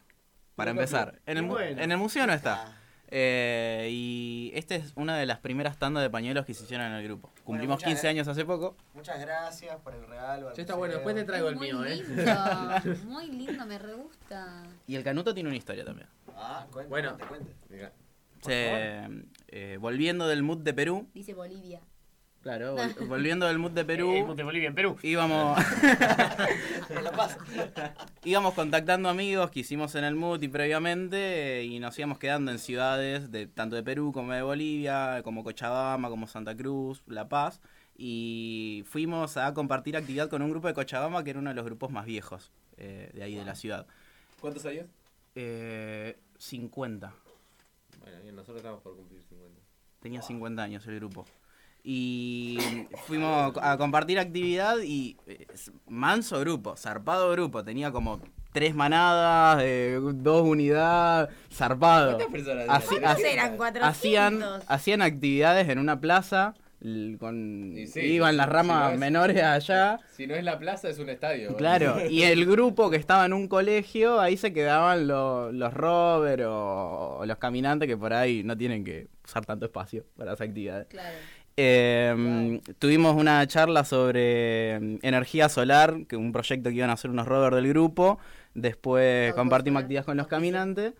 Para empezar. En el, mu- Bueno. en el museo no está. Eh, y esta es una de las primeras tandas de pañuelos que se hicieron en el grupo. Cumplimos muchas 15 gra- años hace poco. Muchas gracias por el regalo. al Ya está bueno, museo. después te traigo Es el muy mío, ¿eh? lindo, (laughs) muy lindo, me re gusta. Y el canuto tiene una historia también. Ah, cuente, Bueno. cuente, cuente. Se- eh, volviendo del mood de Perú. Dice Bolivia. Claro, (laughs) vol- volviendo del mood de El Perú. Monte Bolivia en Perú. Íbamos, Me (laughs) (laughs) lo paso. íbamos contactando amigos que hicimos en el mood y previamente y nos íbamos quedando en ciudades de tanto de Perú como de Bolivia, como Cochabamba, como Santa Cruz, La Paz y fuimos a compartir actividad con un grupo de Cochabamba que era uno de los grupos más viejos eh, de ahí de la ciudad. ¿Cuántos años? Eh, 50. Bueno, bien, nosotros estamos por cumplir 50. Tenía 50 años el grupo. Y fuimos a compartir actividad y eh, manso grupo, zarpado grupo. Tenía como tres manadas, eh, dos unidades, zarpado. ¿Cuántas personas Así- eran? así- Eran 400. hacían, hacían actividades en una plaza, con, sí, iban las si ramas no es- menores (laughs) allá. Si no es la plaza, es un estadio. Claro, y (laughs) el grupo que estaba en un colegio, ahí se quedaban lo- los rovers o, o los caminantes que por ahí no tienen que usar tanto espacio para esas actividades. Claro. Eh, Tuvimos una charla sobre mm, energía solar, que un proyecto que iban a hacer unos rovers del grupo. Después compartimos actividades con los caminantes.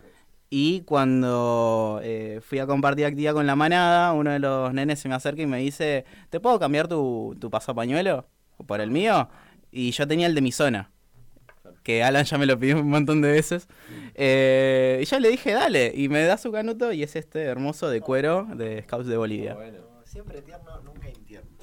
Y cuando eh, fui a compartir actividad con la manada, uno de los nenes se me acerca y me dice, ¿te puedo cambiar tu, tu pasapañuelo por el mío? Y yo tenía el de mi zona, que Alan ya me lo pidió un montón de veces. Eh, y yo le dije, dale, y me da su canuto y es este hermoso de cuero de Scouts de Bolivia. Siempre tierno, nunca intierno.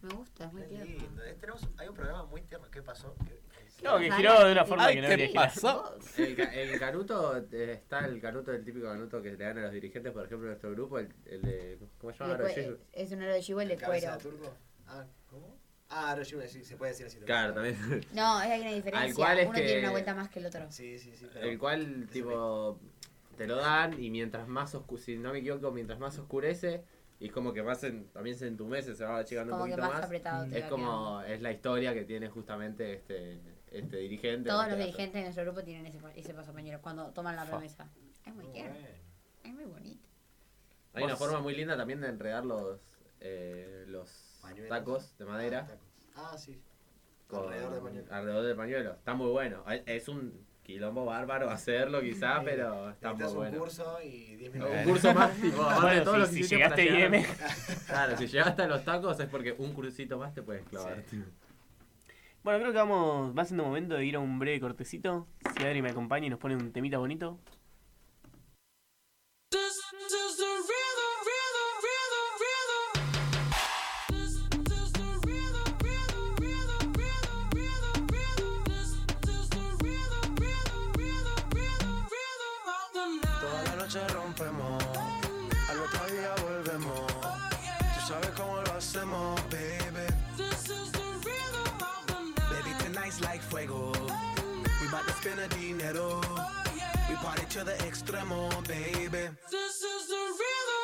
Me gusta, es muy tierno. lindo. Tenemos, hay un programa muy tierno. ¿Qué pasó? ¿Qué- No, que giró de una forma Ay, que no ¿qué pasó? El, el canuto, eh, está el canuto, el típico canuto que le dan a los dirigentes, por ejemplo, de nuestro grupo, el, el de. ¿Cómo se llama? Aroyesu. Es un chivo el de ¿Cabeza cuero. turco? Ah, ¿cómo? Ah, sí, se puede decir así. Claro, también. No, es hay una diferencia. Al cual es Uno tiene una vuelta más que el otro. Sí, sí, sí. El cual, tipo, te lo dan y mientras más oscurece, si no me equivoco, mientras más oscurece, y es como que más en- también se entumece, se va achicando Como un que poquito más más. apretado te es como, es la historia que tiene justamente este, este dirigente. Todos en los dirigentes de nuestro grupo tienen ese, ese pasapañuelo cuando toman la promesa. Es muy tierno. Es muy bonito. Hay una forma muy linda también de enredar los, eh, los Pañuelos. tacos de madera. Ah, sí. con- Alrededor del pañuelo. alrededor del pañuelo. Está muy bueno. Es un quilombo bárbaro hacerlo quizás, Sí. pero está muy un bueno. curso y 10 Un minutos. curso más, tipo, (laughs) Bueno, de todo si- lo que si llegaste para llegar- IM. (laughs) Claro, si llegaste a los tacos es porque un cursito más te puedes clavar. Bueno, creo que vamos, va siendo momento de ir a un breve cortecito. Si Adri me acompaña y nos pone un temita bonito. To the extremo, baby. Toda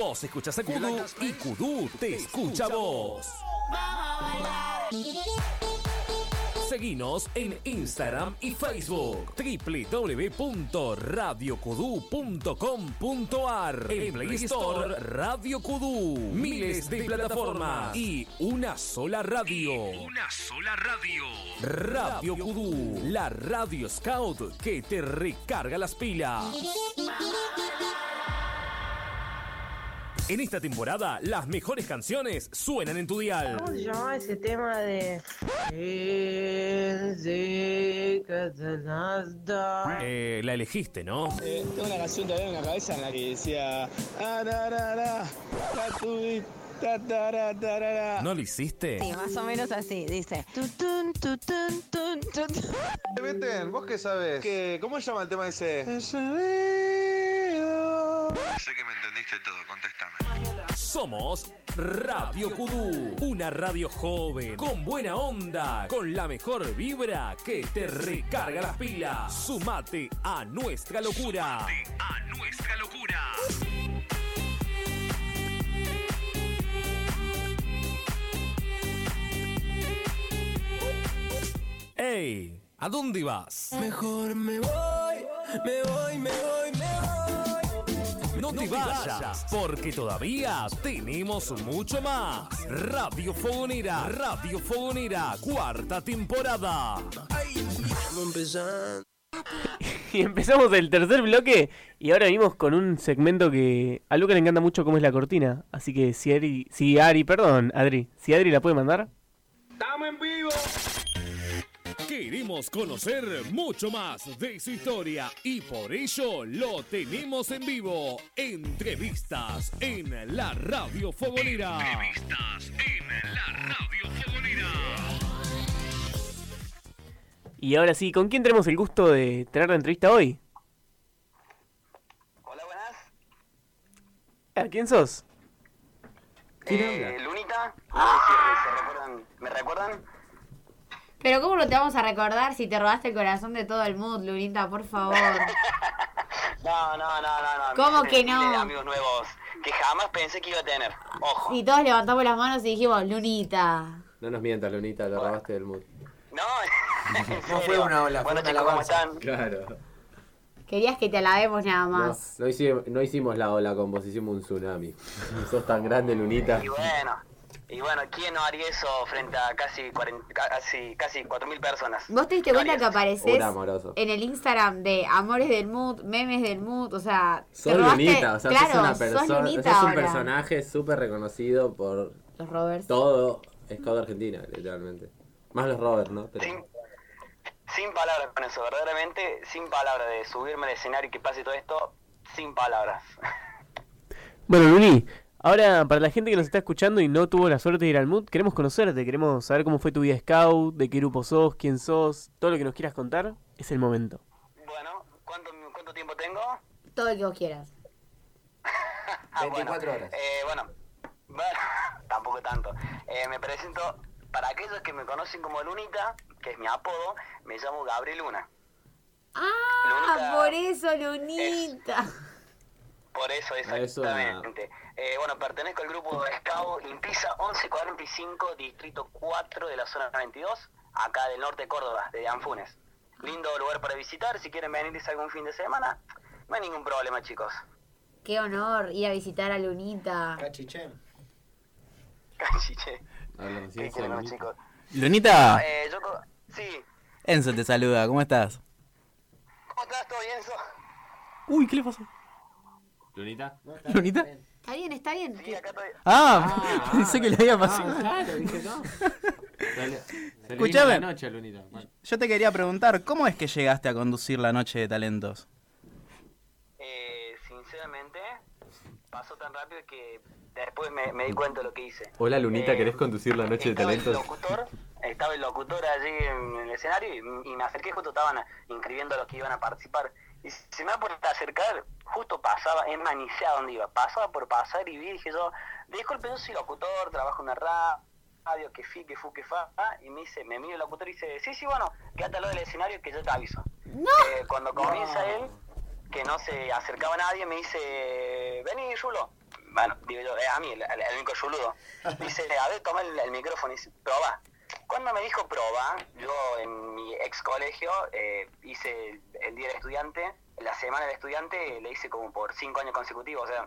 Vos escuchás a Kudu y Kudu te escucha a vos. Seguinos en Instagram y Facebook www.radiokudu.com.ar En Play Store Radio Kudu Miles de plataformas y una sola radio Una sola radio. Radio Kudu La radio scout que te recarga las pilas En esta temporada, las mejores canciones suenan en tu dial. ¿Cómo se llamaba ese tema de... Eh, la elegiste, ¿no? Eh, tengo una canción todavía en la cabeza en la que decía. ¿No lo hiciste? Sí, más o menos así, dice. Tutun, tutun, tun, tutun. Veten, ¿vos qué sabés? ¿Qué, ¿Cómo se llama el tema ese? Sé que me entendiste todo. Somos Radio Kudu, una radio joven, con buena onda, con la mejor vibra que te recarga las pilas. Sumate a nuestra locura. A nuestra locura. ¡Ey! ¿A dónde vas? Mejor me voy, me voy, me voy. No te vayas, porque todavía tenemos mucho más. Radio Fogonera, Radio Fogonera, cuarta temporada. (laughs) Y empezamos el tercer bloque y ahora venimos con un segmento que a Luca le encanta mucho como es la cortina. Así que si Ari, si Ari, perdón, Adri, si Adri la puede mandar. ¡Estamos en vivo! Queremos conocer mucho más de su historia y por ello lo tenemos en vivo. Entrevistas en la Radio Fogonera. Entrevistas en la radio fogonera. Y ahora sí, ¿con quién tenemos el gusto de tener la entrevista hoy? Hola, buenas. ¿A quién sos? Eh, Lunita. No sé si se recuerdan. ¿Me recuerdan? Pero ¿cómo no te vamos a recordar si te robaste el corazón de todo el mundo, Lunita? Por favor. (laughs) No, no, no, no. no. ¿Cómo que no? amigos nuevos que jamás pensé que iba a tener. Ojo. Y todos levantamos las manos y dijimos, Lunita. No nos mientas, Lunita, te robaste del mood. No, (laughs) No fue una ola, fue Bueno, una chicos, ¿cómo están? Claro. Querías que te alabemos nada No, más. no hicimos, no hicimos la ola con vos, hicimos un tsunami. (laughs) Sos tan grande, Lunita. Y bueno, y bueno, ¿quién no haría eso frente a casi 40, casi, casi 4.000 personas? ¿Vos te diste cuenta que apareces en el Instagram de Amores del Mood, memes del Mood? O sea, Sos robaste- Lunita, o sea, claro, sos una sos persona, sos un personaje súper reconocido por Los Roberts. todo Scout Argentina, literalmente. Más los Robert, ¿no? Pero- Sin, sin palabras con eso, verdaderamente sin palabras de subirme al escenario y que pase todo esto, sin palabras. Bueno, Luni, ahora para la gente que nos está escuchando y no tuvo la suerte de ir al mood, queremos conocerte, queremos saber cómo fue tu vida scout, de qué grupo sos, quién sos, todo lo que nos quieras contar, es el momento. Bueno, ¿cuánto, cuánto tiempo tengo? Todo lo que vos quieras. (laughs) Ah, 24 bueno. horas. Eh, bueno, bueno, (laughs) tampoco tanto. Eh, me presento, para aquellos que me conocen como Lunita, que es mi apodo, me llamo Gabriel Luna. Ah, Lunita por eso, Lunita. (laughs) Por eso, Eso, exactamente. Eh, bueno, pertenezco al grupo de Scout Impisa 1145, distrito 4 de la zona 92, acá del norte de Córdoba, de Anfunes. Lindo lugar para visitar, si quieren venir algún fin de semana, no hay ningún problema, chicos. Qué honor ir a visitar a Lunita. Habla recién ¿Qué quieren Lunita. chicos? Lunita, Eh, yo co- sí. Enzo te saluda, ¿cómo estás? ¿Cómo estás? ¿Todo bien, eso? Uy, ¿qué le pasó? ¿Lunita? ¿Lunita? Está bien, está bien. Sí, acá estoy. Ah, (laughs) pensé que le había pasado. Ah, claro, dije no. (laughs) Sale- se le Escuchame. vino la noche a Lunita. Bueno. Yo te quería preguntar, ¿cómo es que llegaste a conducir la noche de talentos? Eh, sinceramente, pasó tan rápido que después me, me di cuenta de lo que hice. Hola Lunita, Eh, ¿querés conducir la noche de talentos? El locutor, estaba el locutor allí en el escenario y, y me acerqué, justo estaban inscribiendo a los que iban a participar. Y se me va por acercar, justo pasaba, es más, ni sé a dónde iba, pasaba por pasar y vi, dije yo, disculpe, yo soy locutor, trabajo en una radio, que fi, que fu, que fa, y me dice, me mira el locutor y dice, sí, sí, bueno, quédate al lado del escenario que yo te aviso. Eh, cuando comienza él, que no se acercaba a nadie, me dice, vení, Rulo. Bueno, digo yo, eh, a mí, el, el- el único Ruludo. (laughs) Dice, a ver, toma el, el micrófono y dice, proba. Cuando me dijo proba, yo en mi ex colegio eh, hice el, el día del estudiante, la semana del estudiante le hice como por cinco años consecutivos, o sea,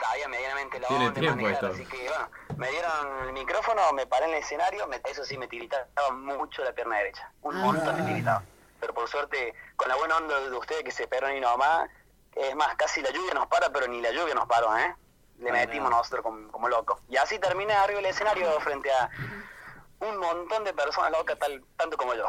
sabía medianamente la Tiene onda de tiempo manejar, esto. así que bueno, me dieron el micrófono, me paré en el escenario, me- eso sí, me tiritaba mucho la pierna derecha, un montón me tiritaba. Pero por suerte, con la buena onda de ustedes que se pegaron y nomás, es más, casi la lluvia nos para, pero ni la lluvia nos paró, ¿eh? Le Para metimos nosotros como, como locos. Y así terminé arriba del escenario frente a un montón de personas locas, tal, tanto como yo.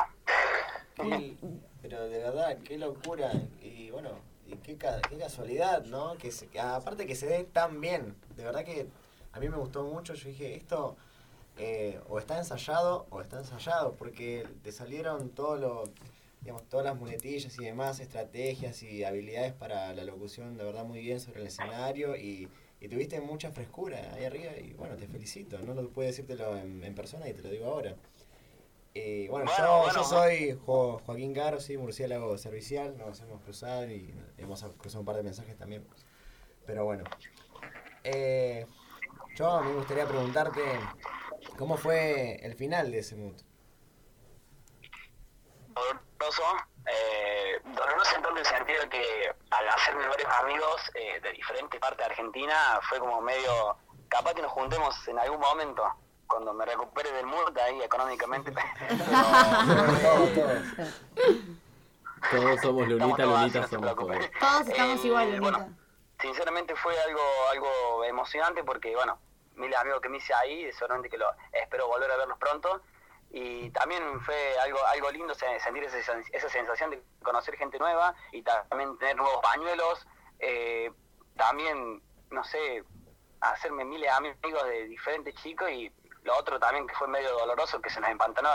(laughs) Pero de verdad, qué locura. Y bueno, y qué, qué casualidad, ¿no? Que se- aparte que se dé tan bien. De verdad que a mí me gustó mucho. Yo dije, esto eh, o está ensayado o está ensayado. Porque te salieron todo lo, digamos, todas las muletillas y demás, estrategias y habilidades para la locución de verdad muy bien sobre el escenario. Y, y tuviste mucha frescura ahí arriba. Y bueno, te felicito. No lo puedo decírtelo en, en persona y te lo digo ahora. Eh, bueno, Bueno, yo, bueno. yo soy Jo- Joaquín Caro, sí, murciélago servicial, nos hemos cruzado y hemos cruzado un par de mensajes también. Pero bueno, eh, yo a mí me gustaría preguntarte, ¿cómo fue el final de ese mood? doloroso, eh, doloroso en todo el sentido que al hacerme varios amigos eh, de diferentes partes de Argentina fue como medio, capaz que nos juntemos en algún momento, cuando me recupere del mood ahí económicamente. (laughs) Todos somos Lunita, todos Lunita somos todos. Todos estamos Eh, igual, Lunita. bueno, sinceramente fue algo algo emocionante porque, bueno, miles de amigos que me hice ahí, seguramente que lo espero volver a verlos pronto. Y también fue algo algo lindo se- sentir esa, esa sensación de conocer gente nueva y ta- también tener nuevos pañuelos. eh, también, no sé, hacerme miles de amigos de diferentes chicos y lo otro también que fue medio doloroso, que se nos empantanó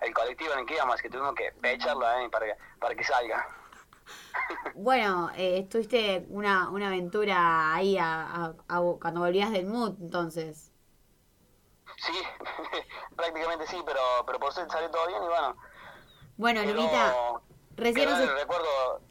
el, colectivo en el que íbamos, que tuvimos que echarlo para, que, para que salga. (laughs) Bueno, eh, tuviste una, una aventura ahí a- a- a- cuando volvías del mood, entonces. Sí, (laughs) prácticamente sí, pero, pero por suerte salió todo bien y bueno. Bueno, Lunita, recién recuerdo.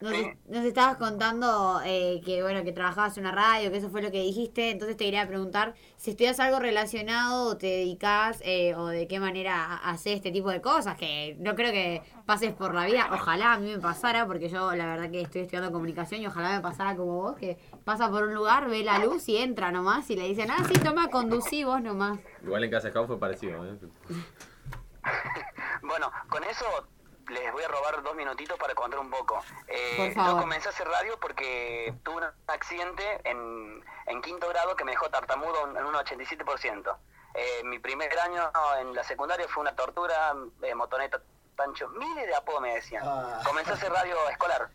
Nos, nos estabas contando eh, que bueno que trabajabas en una radio, que eso fue lo que dijiste, entonces te quería preguntar si estudias algo relacionado o te dedicas eh, o de qué manera ha- haces este tipo de cosas, que no creo que pases por la vida, ojalá a mí me pasara, porque yo la verdad que estoy estudiando comunicación y ojalá me pasara como vos, que pasa por un lugar, ve la luz y entra nomás y le dicen, ah, sí, toma, conducí vos nomás. Igual en Casa Scout fue parecido, ¿eh? (laughs) Bueno, con eso les voy a robar dos minutitos para contar un poco. Eh. Yo comencé a hacer radio porque tuve un accidente en, en quinto grado que me dejó tartamudo en un 87%. Eh, mi primer año en la secundaria fue una tortura, eh, motoneta, pancho, miles de apodos me decían. Comencé a hacer radio escolar.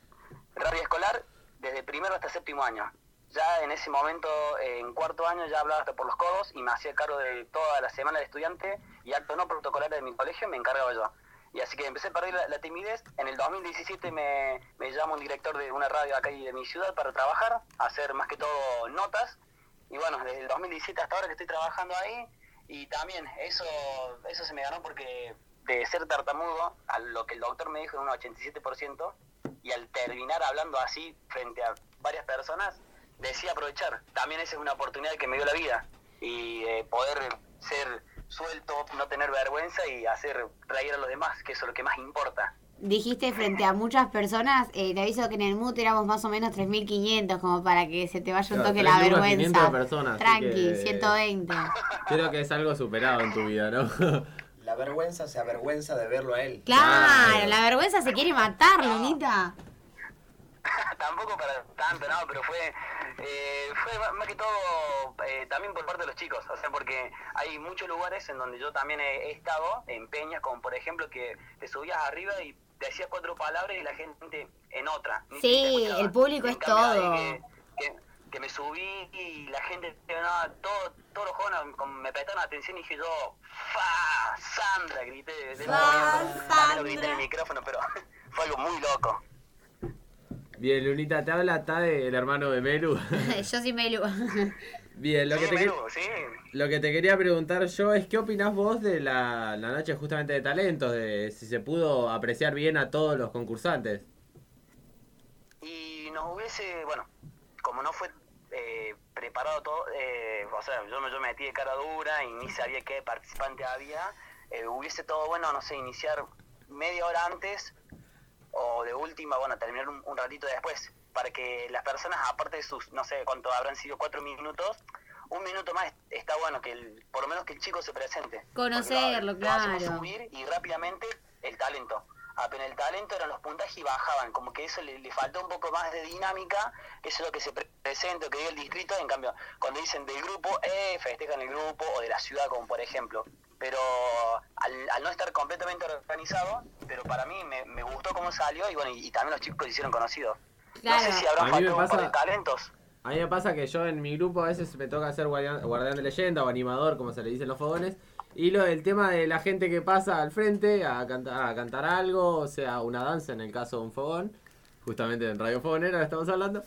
Radio escolar desde primero hasta séptimo año. Ya en ese momento, en cuarto año, ya hablaba hasta por los codos y me hacía cargo de toda la semana de estudiante y acto no protocolar de mi colegio me encargaba yo. Y así que empecé a perder la, timidez. En el 2017 me, me llama un director de una radio acá de mi ciudad para trabajar, hacer más que todo notas. Y bueno, desde el 2017 hasta ahora que estoy trabajando ahí. Y también eso, eso se me ganó porque de ser tartamudo a lo que el doctor me dijo en un 87% y al terminar hablando así frente a varias personas, decía aprovechar. También esa es una oportunidad que me dio la vida y eh, poder ser suelto, no tener vergüenza y hacer reír a los demás, que eso es lo que más importa. dijiste frente a muchas personas, eh, te aviso que en el MUT éramos más o menos 3.500, como para que se te vaya un Claro, toque la 3.500 vergüenza. personas, Tranqui, que- 120. (laughs) Creo que es algo superado en tu vida, ¿no? La vergüenza se avergüenza de verlo a él. Claro, la vergüenza se quiere matar, Lunita. (laughs) Tampoco para tanto, no, pero fue, eh, fue más- que todo eh, también por parte de los chicos, o sea, porque hay muchos lugares en donde yo también he, he estado, en peñas, como por ejemplo que te subías arriba y te decías cuatro palabras y la gente en otra. Sí, el público En es todo. Que, que- que me subí y la gente, no, todo, todos los jóvenes me prestaron atención y dije yo, ¡Fa! ¡Sandra! Grité de También lo grité en el micrófono, pero (laughs) fue algo muy loco. Bien, Lunita, te habla Tade, el hermano de Melu. (laughs) Yo soy Melu. (laughs) Bien, lo que, te que- lo que te quería preguntar yo es qué opinás vos de la, la noche justamente de talentos, de si se pudo apreciar bien a todos los concursantes. y nos hubiese, bueno, como no fue eh, preparado todo, eh, o sea, yo me, yo me metí de cara dura y ni sabía qué participante había, eh, hubiese todo bueno, no sé, iniciar media hora antes o de última, bueno, terminar un, un ratito después, para que las personas, aparte de sus, no sé cuánto habrán sido, cuatro minutos, un minuto más está bueno, que el, por lo menos que el chico se presente. Conocerlo, lo- hacemos claro. subir y rápidamente el talento. Apenas el talento eran los puntajes y bajaban, como que eso le, le faltó un poco más de dinámica, eso es lo que se pre- presenta, que diga el distrito, en cambio, cuando dicen del grupo, eh, festejan el grupo, o de la ciudad, como por ejemplo. Pero al, al no estar completamente organizado, pero para mí me, me gustó cómo salió y bueno, y, y también los chicos se hicieron conocidos. No sé si me faltado un par de talentos. A mí me pasa que yo en mi grupo a veces me toca ser guardián, guardián de leyenda o animador, como se le dice en los fogones. Y lo, el tema de la gente que pasa al frente a cantar, a cantar algo, o sea, una danza en el caso de un fogón, justamente en Radio Fogonera estamos hablando.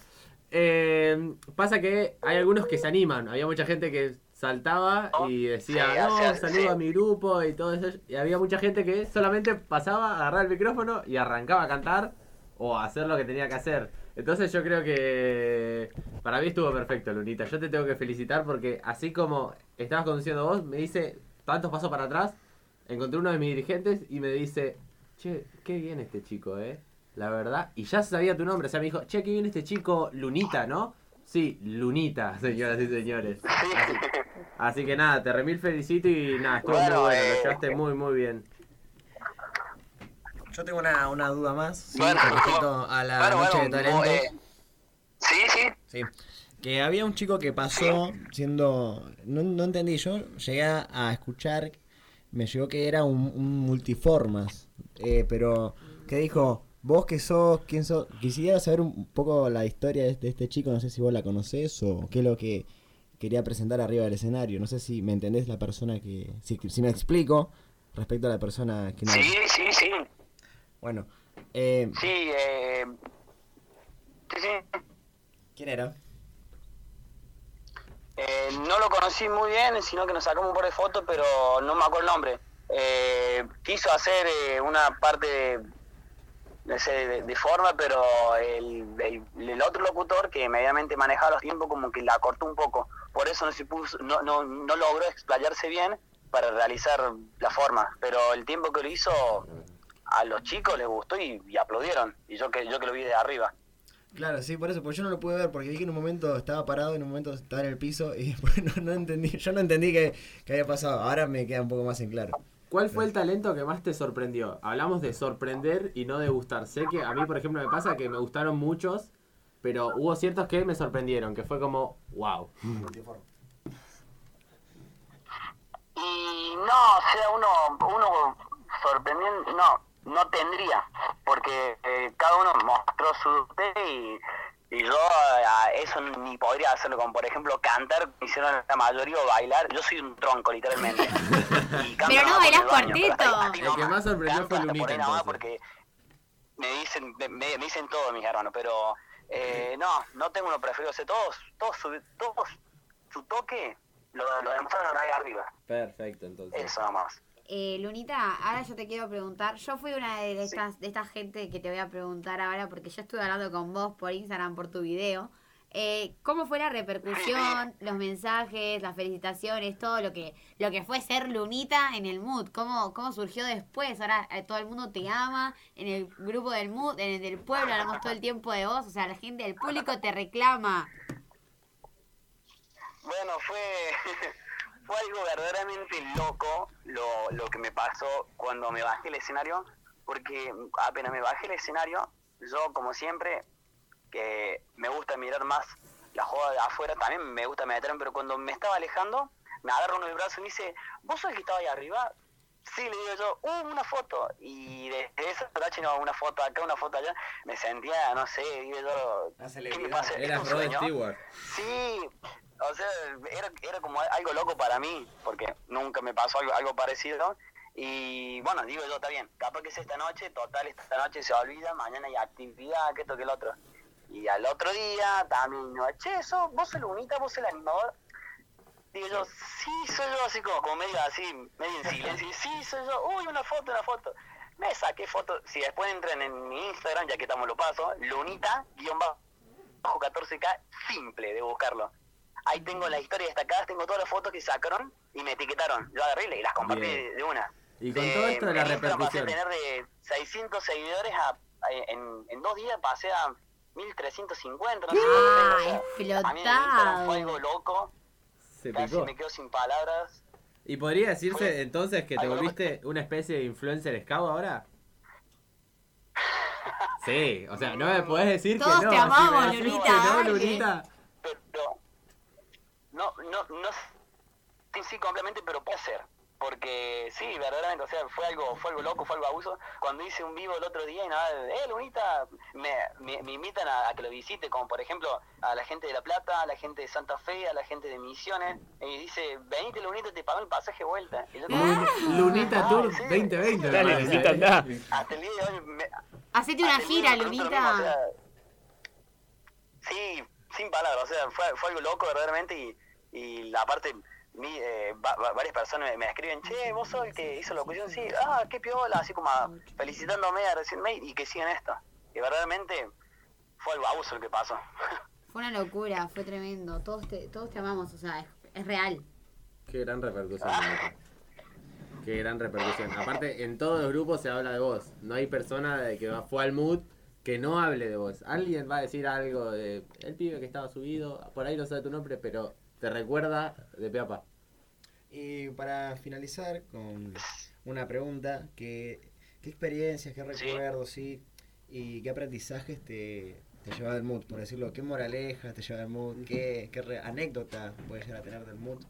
eh, pasa que hay algunos que se animan. Había mucha gente que saltaba y decía, Sí, no, saludo sí. a mi grupo y todo eso. Y había mucha gente que solamente pasaba, agarraba el micrófono y arrancaba a cantar o a hacer lo que tenía que hacer. Entonces yo creo que para mí estuvo perfecto, Lunita. Yo te tengo que felicitar porque así como estabas conduciendo vos, me dice tantos pasos para atrás, encontré uno de mis dirigentes y me dice, che, qué bien este chico, eh. La verdad. Y ya sabía tu nombre, o sea, me dijo, che, qué bien este chico, Lunita, ¿no? Sí, Lunita, (laughs) señoras y señores. Así, así que nada, te remil felicito y nada, estuvo Bueno, muy bueno, eh, lo llevaste muy, muy bien. Yo tengo una, una duda más sí, Bueno, con respecto a la bueno, noche bueno, de talentos. eh, sí, sí. Sí. Que había un chico que pasó siendo. No, no entendí, yo llegué a, a escuchar. Me llegó que era un, un multiformas. eh, pero que dijo: Vos que sos, ¿quién sos? Quisiera saber un poco la historia de este, de este chico. No sé si vos la conocés o qué es lo que quería presentar arriba del escenario. No sé si me entendés la persona que. Si, si me explico respecto a la persona que no. Sí, sí, sí. Bueno, eh, Sí, eh, sí, sí. ¿quién era? Eh, no lo conocí muy bien, sino que nos sacamos un par de fotos, pero no me acuerdo el nombre. Eh, quiso hacer eh, una parte de, de, forma, pero el, el- otro locutor que medianamente manejaba los tiempos como que la cortó un poco. Por eso no se puso, no, no, no logró explayarse bien para realizar la forma. Pero el tiempo que lo hizo a los chicos les gustó y, y aplaudieron. Y yo que yo que lo vi de arriba. Claro, sí, por eso, porque yo no lo pude ver, porque vi que en un momento estaba parado, en un momento estaba en el piso y (laughs) después no, no entendí, yo no entendí qué había pasado. Ahora me queda un poco más en claro. ¿Cuál fue el talento que más te sorprendió? Hablamos de sorprender y no de gustar. Sé que a mí, por ejemplo, me pasa que me gustaron muchos, pero hubo ciertos que me sorprendieron, que fue como, wow. Y no, o sea, uno, uno sorprendiendo, no, no tendría, porque eh, cada uno mostró su y yo a eso ni podría hacerlo, como por ejemplo cantar, me hicieron la mayoría o bailar, yo soy un tronco literalmente. Y (laughs) Pero no bailás por el que más sorprendió fue Lunita, porque me dicen, me, me dicen todo mis hermanos, pero eh, no, no tengo uno preferido, o sea, todos, todos, su, todos su toque lo, lo demostraron ahí arriba, Perfecto, entonces. eso nomás. Eh, Lunita, ahora yo te quiero preguntar. Yo fui una de estas, de esta gente que te voy a preguntar ahora porque yo estuve hablando con vos por Instagram, por tu video. Eh, ¿Cómo fue la repercusión, (laughs) los mensajes, las felicitaciones, todo lo que lo que fue ser Lunita en el Mood? ¿Cómo, cómo surgió después? Ahora eh, todo el mundo te ama, en el grupo del Mood, en el del pueblo hablamos todo el tiempo de vos, o sea, la gente del público te reclama. Bueno, fue, (laughs) fue algo verdaderamente loco lo, lo que me pasó cuando me bajé el escenario, porque apenas me bajé el escenario, yo como siempre, que me gusta mirar más la joda de afuera, también me gusta meterme, pero cuando me estaba alejando, me agarra uno del brazo y me dice, ¿vos sos el que estaba ahí arriba? Sí, le digo yo, uh, una foto. Y desde esa noche, no, una foto acá, una foto allá, me sentía, no sé, digo yo, ¿qué me pasa? Sí, o sea, era, era como algo loco para mí, porque nunca me pasó algo, algo parecido. Y bueno, digo yo, está bien, capaz que es esta noche, total, esta noche se olvida, mañana hay actividad, que esto, que el otro. Y al otro día también, no, che, eso, vos sos Lunita, vos el animador. Digo yo, sí, soy yo, así como, como medio así, medio en silencio, sí, soy yo, uy, una foto, una foto. Me saqué foto, si después entran en mi Instagram, ya que estamos lo paso, Lunita, guion bajo 14K, simple de buscarlo. Ahí tengo las historias destacadas, tengo todas las fotos que sacaron y me etiquetaron. Yo agarré y las compartí de, de una. Y con De- todo esto de la Instagram pasé a repercusión. tener de 600 seguidores a, a- en, en dos días pasé a 1350. No sé cuánto tengo, o sea, a mí Instagram fue algo loco. Se Casi picó. me quedo sin palabras. ¿Y podría decirse entonces que te volviste una especie de influencer scout ahora? (laughs) Sí, o sea, no me podés decir Todos que no. te así amamos, me Lunita, no. Lunita. Pero no, no, no sí, sí, completamente, pero puede ser. Porque sí, verdaderamente, o sea, fue algo, fue algo loco, fue algo abuso. Cuando hice un vivo el otro día y nada, eh, Lunita, me, me, me invitan a, a que lo visite, como por ejemplo a la gente de La Plata, a la gente de Santa Fe, a la gente de Misiones, y dice, venite Lunita, te pago el pasaje de vuelta. Y yo como, Lun- Lunita "Ay, Tour sí". 2020. Dale, Lunita, andá. Hasta el día de hoy me, Hacete una gira, o Lunita. sea, Sí, sin palabras, o sea, fue, fue algo loco verdaderamente y, y la parte, mi, eh, va- va- varias personas me, me escriben, che, vos sos el que hizo la locución, sí, ah, qué piola, así como a- felicitándome a recién y que sigan esto. Y verdaderamente fue algo abuso lo que pasó. (laughs) Fue una locura, fue tremendo. Todos te, todos te amamos, o sea, es, es real. Qué gran repercusión. Lunita. Qué gran repercusión. Aparte, en todos los grupos se habla de vos. No hay persona de que va- fue al mood que no hable de vos. Alguien va a decir algo de el pibe que estaba subido, por ahí no sabe tu nombre, pero te recuerda de pe a pa. Y para finalizar con una pregunta, ¿qué, qué experiencias, qué recuerdos, sí, y qué aprendizajes te, te lleva del mood? Por decirlo, ¿qué moraleja te lleva del mood? ¿Qué, qué re- anécdota puedes llegar a tener del mood?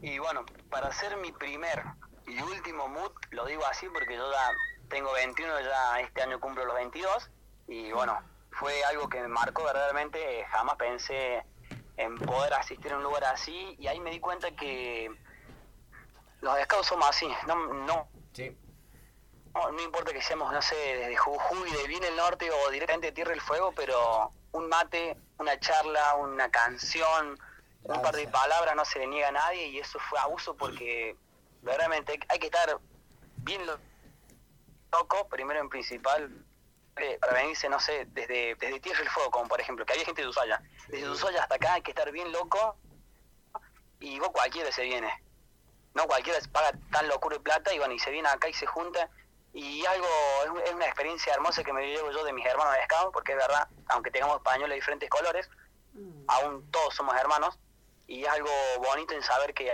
Y bueno, para hacer mi primer y último mood, lo digo así porque yo ya tengo 21, ya este año cumplo los 22, y bueno, fue algo que me marcó verdaderamente, jamás pensé en poder asistir a un lugar así, y ahí me di cuenta que los scouts somos así, no, no, no, no importa que seamos, no sé, desde Jujuy, de bien el norte o directamente de Tierra del Fuego, pero un mate, una charla, una canción, un par de palabras no se le niega a nadie y eso fue abuso porque verdaderamente hay, que estar bien lo- loco, primero en principal, eh, para venirse, no sé, desde, desde Tierra del Fuego, como por ejemplo, que había gente de Ushuaia. Desde Ushuaia hasta acá hay que estar bien loco y vos cualquiera se viene. No cualquiera se paga tan locura de plata y bueno, y se viene acá y se junta. Y algo, es un- es una experiencia hermosa que me llevo yo de mis hermanos de Scout, porque es verdad, aunque tengamos pañuelos de diferentes colores, aún todos somos hermanos. Y es algo bonito en saber que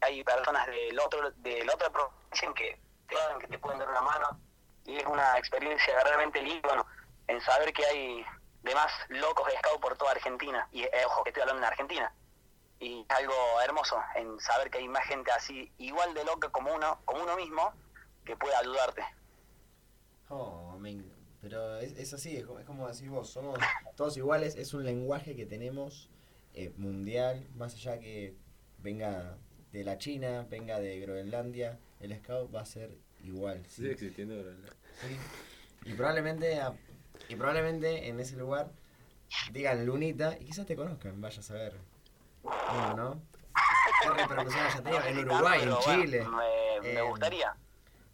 hay personas del otro, de la otra provincia que te, que te pueden dar una mano. Y es una experiencia realmente linda, bueno, en saber que hay demás locos de Scout por toda Argentina. Y eh, ojo, que estoy hablando en Argentina y es algo hermoso en saber que hay más gente así igual de loca como uno como uno mismo que puede ayudarte Oh, pero es, es así, es como, es como decís vos, somos todos iguales, es un lenguaje que tenemos eh, mundial, más allá que venga de la China, venga de Groenlandia, el scout va a ser igual. ¿sí? Sigue existiendo Groenlandia. Sí. Y probablemente, a- y probablemente en ese lugar digan Lunita y quizás te conozcan, vaya a saber. Uno, ¿no? ¿Qué repercusión haya tenido en Uruguay, en bueno, Chile? me, me Eh, gustaría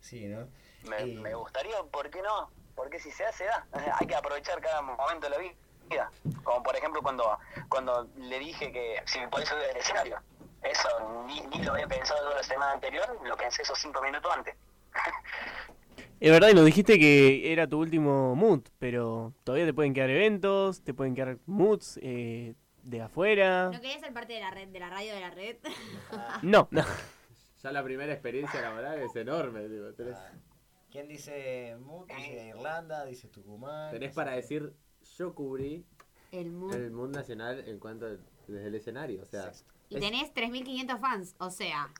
Sí, ¿no? me, me gustaría ¿por qué no? porque si se hace da (laughs) hay que aprovechar cada momento de la vida. Como por ejemplo cuando, cuando le dije que si me podés subir del escenario. Eso ni, ni lo había pensado la semana anterior, lo pensé esos cinco minutos antes. Es verdad, y nos dijiste que era tu último mood, pero todavía te pueden quedar eventos, te pueden quedar moods eh, de afuera. ¿No querías ser parte de la red, de la radio de la red? (laughs) No, no. Ya la primera experiencia laboral es enorme. Digo, tenés, ¿Quién dice Mut? Dice Irlanda, dice Tucumán. tenés para decir, yo cubrí El mood. el nacional en cuanto desde el escenario. O sea, Y es- tenés 3.500 fans, o sea.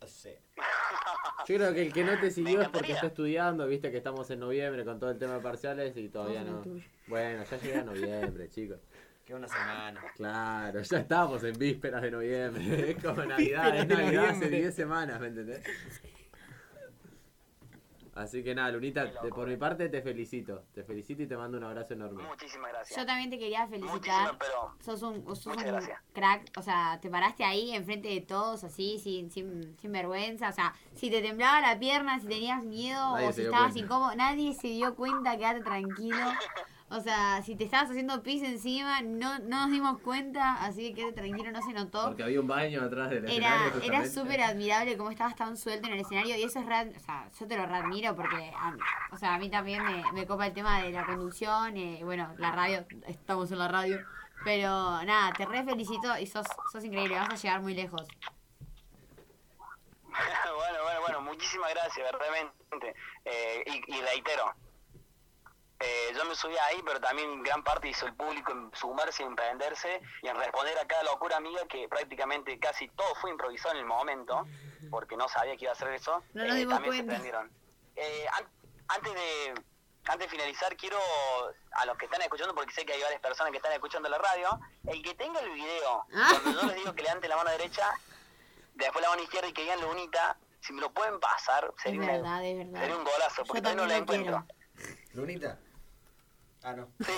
O sea. (laughs) yo creo que el que no te siguió es porque está estudiando. Viste que estamos en noviembre con todo el tema de parciales y todavía no. Bueno, ya llega noviembre, chicos. Que una semana. Claro, ya estamos en vísperas de noviembre. (laughs) Es como Navidad, es Navidad hace noviembre. 10 semanas, ¿me entendés? Así que nada, Lunita, te- por mi parte te felicito. Te felicito y te mando un abrazo enorme. Muchísimas gracias. Yo también te quería felicitar. Pero Sos un, sos un crack, o sea, te paraste ahí enfrente de todos, así, sin, sin, sin vergüenza. O sea, si te temblaba la pierna, si tenías miedo Nadie o si estabas cuenta. incómodo, nadie se dio cuenta, quédate tranquilo. (laughs) O sea, si te estabas haciendo pis encima, no, no nos dimos cuenta, así que quédate tranquilo, no se notó. Porque había un baño atrás del Era, escenario. era súper admirable cómo estabas tan suelto en el escenario y eso es real, o sea, yo te lo readmiro porque, a, o sea, a mí también me, me copa el tema de la conducción, eh, bueno, la radio, estamos en la radio, pero nada, te re felicito y sos, sos increíble, vas a llegar muy lejos. (laughs) bueno, bueno, bueno, muchísimas gracias, verdaderamente. Eh, y, y reitero, eh, yo me subí ahí, pero también gran parte hizo el público en sumarse, en prenderse y en responder a cada locura amiga que prácticamente casi todo fue improvisado en el momento, porque no sabía que iba a hacer eso. No nos eh, dimos también se cuenta. prendieron. Eh, an- antes de antes de finalizar, quiero a los que están escuchando, porque sé que hay varias personas que están escuchando la radio, el que tenga el video, Ah. cuando yo les digo que levanten la mano derecha, después la mano izquierda y que digan lunita, si me lo pueden pasar, Es sería, una- verdad, es verdad. sería un golazo, Yo porque no la también lo encuentro. Lunita. Ah, no. Sí.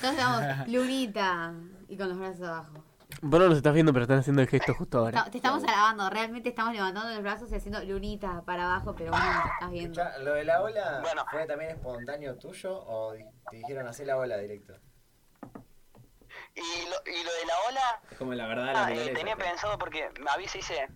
Todos estamos, (laughs) Lunita, y con los brazos abajo. Vos no los estás viendo, pero están haciendo el gesto justo ahora. Ta- Te estamos alabando, realmente estamos levantando los brazos y haciendo Lunita para abajo, pero bueno, te estás viendo. Escuchá, ¿Lo de la ola fue también espontáneo tuyo o te dijeron hacer la ola directo? Y lo, y lo de la ola, Es como la verdad de la Ah, eh, tenía pensado porque me avisa dice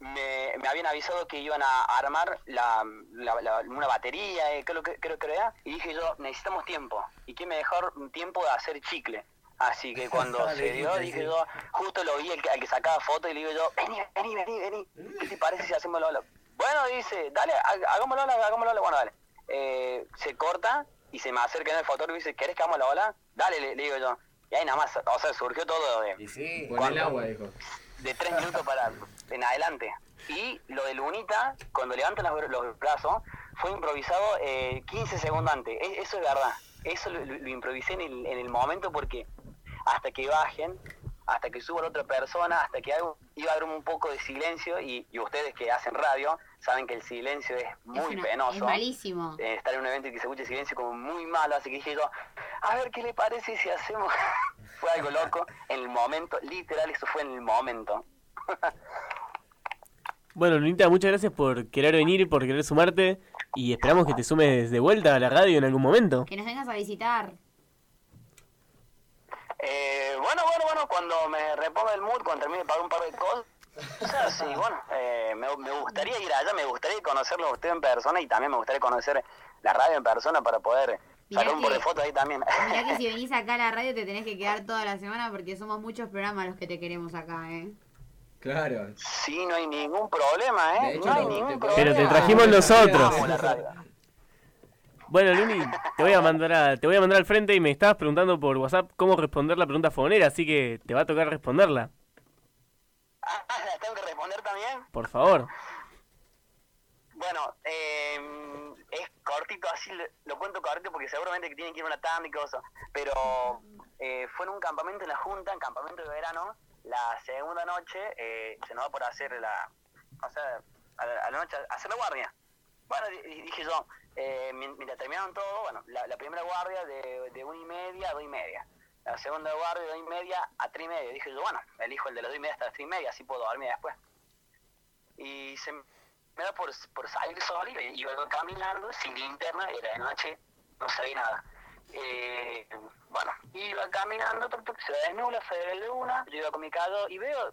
me, me habían avisado que iban a armar la, la- la- una batería eh, creo que creo que era y dije yo necesitamos tiempo y qué mejor tiempo de hacer chicle así que (laughs) cuando se dio dije sí. yo justo lo vi el que, al que sacaba foto y le digo yo vení vení vení vení qué te parece si hacemos la ola bueno dice dale ha- hagámoslo hagámoslo la bueno dale Eh, se corta y se me acerca en el fotógrafo y dice ¿querés que hagamos la ola? dale le, le digo yo y ahí nada más o sea surgió todo de Y sí. Pon el agua, dijo. De tres minutos para en adelante. Y lo de Lunita, cuando levantan los, los brazos, fue improvisado eh, 15 segundos antes. E- eso es verdad. Eso lo, lo- lo improvisé en el, en el momento porque hasta que bajen, hasta que suba la otra persona, hasta que algo, iba a haber un poco de silencio y, y ustedes que hacen radio saben que el silencio es muy es, una- penoso. es malísimo. Eh, estar en un evento y que se escuche silencio como muy malo, así que dije yo, a ver qué le parece si hacemos... fue algo loco, en el momento, literal, eso fue en el momento. (laughs) Bueno, Lunita, muchas gracias por querer venir, por querer sumarte. Y esperamos que te sumes de vuelta a la radio en algún momento. Que nos vengas a visitar. Eh, bueno, bueno, bueno, cuando me reponga el mood, cuando termine de pagar un par de cosas, sí, bueno, eh, me, me gustaría ir allá, me gustaría conocerlo a usted en persona y también me gustaría conocer la radio en persona para poder Un par de que- fotos ahí también. Mirá que si (laughs) venís acá a la radio te tenés que quedar toda la semana porque somos muchos programas los que te queremos acá, ¿eh? Claro. Sí, no hay ningún problema, ¿eh? De hecho, no hay ningún te- problema. Pero te trajimos nosotros. Bueno, Luni, te voy a mandar a- te voy a mandar al frente y me estabas preguntando por WhatsApp cómo responder la pregunta fonera, así que te va a tocar responderla. Ah, ¿la tengo que responder también? Por favor. Bueno, eh, es cortito, así lo, cuento cortito porque seguramente que tienen que ir a una tanda y cosas. Pero eh, fue en un campamento en la Junta, en campamento de verano. La segunda noche eh, se nos va por hacer la. O sea, a la, noche, hacer la guardia. Bueno, di- di- dije yo, eh, mien- mientras terminaron todo, bueno, la, primera guardia de, de una y media a dos y media. La segunda guardia de dos y media a tres y media. Dije yo, bueno, elijo el de las dos y media hasta las tres y media, así puedo dormir después. Y se me da por, por salir solo y iba caminando sin linterna, era de noche, no sabía nada. Eh, bueno, iba caminando, se desnubla, se ve luna, yo iba con mi caldo y veo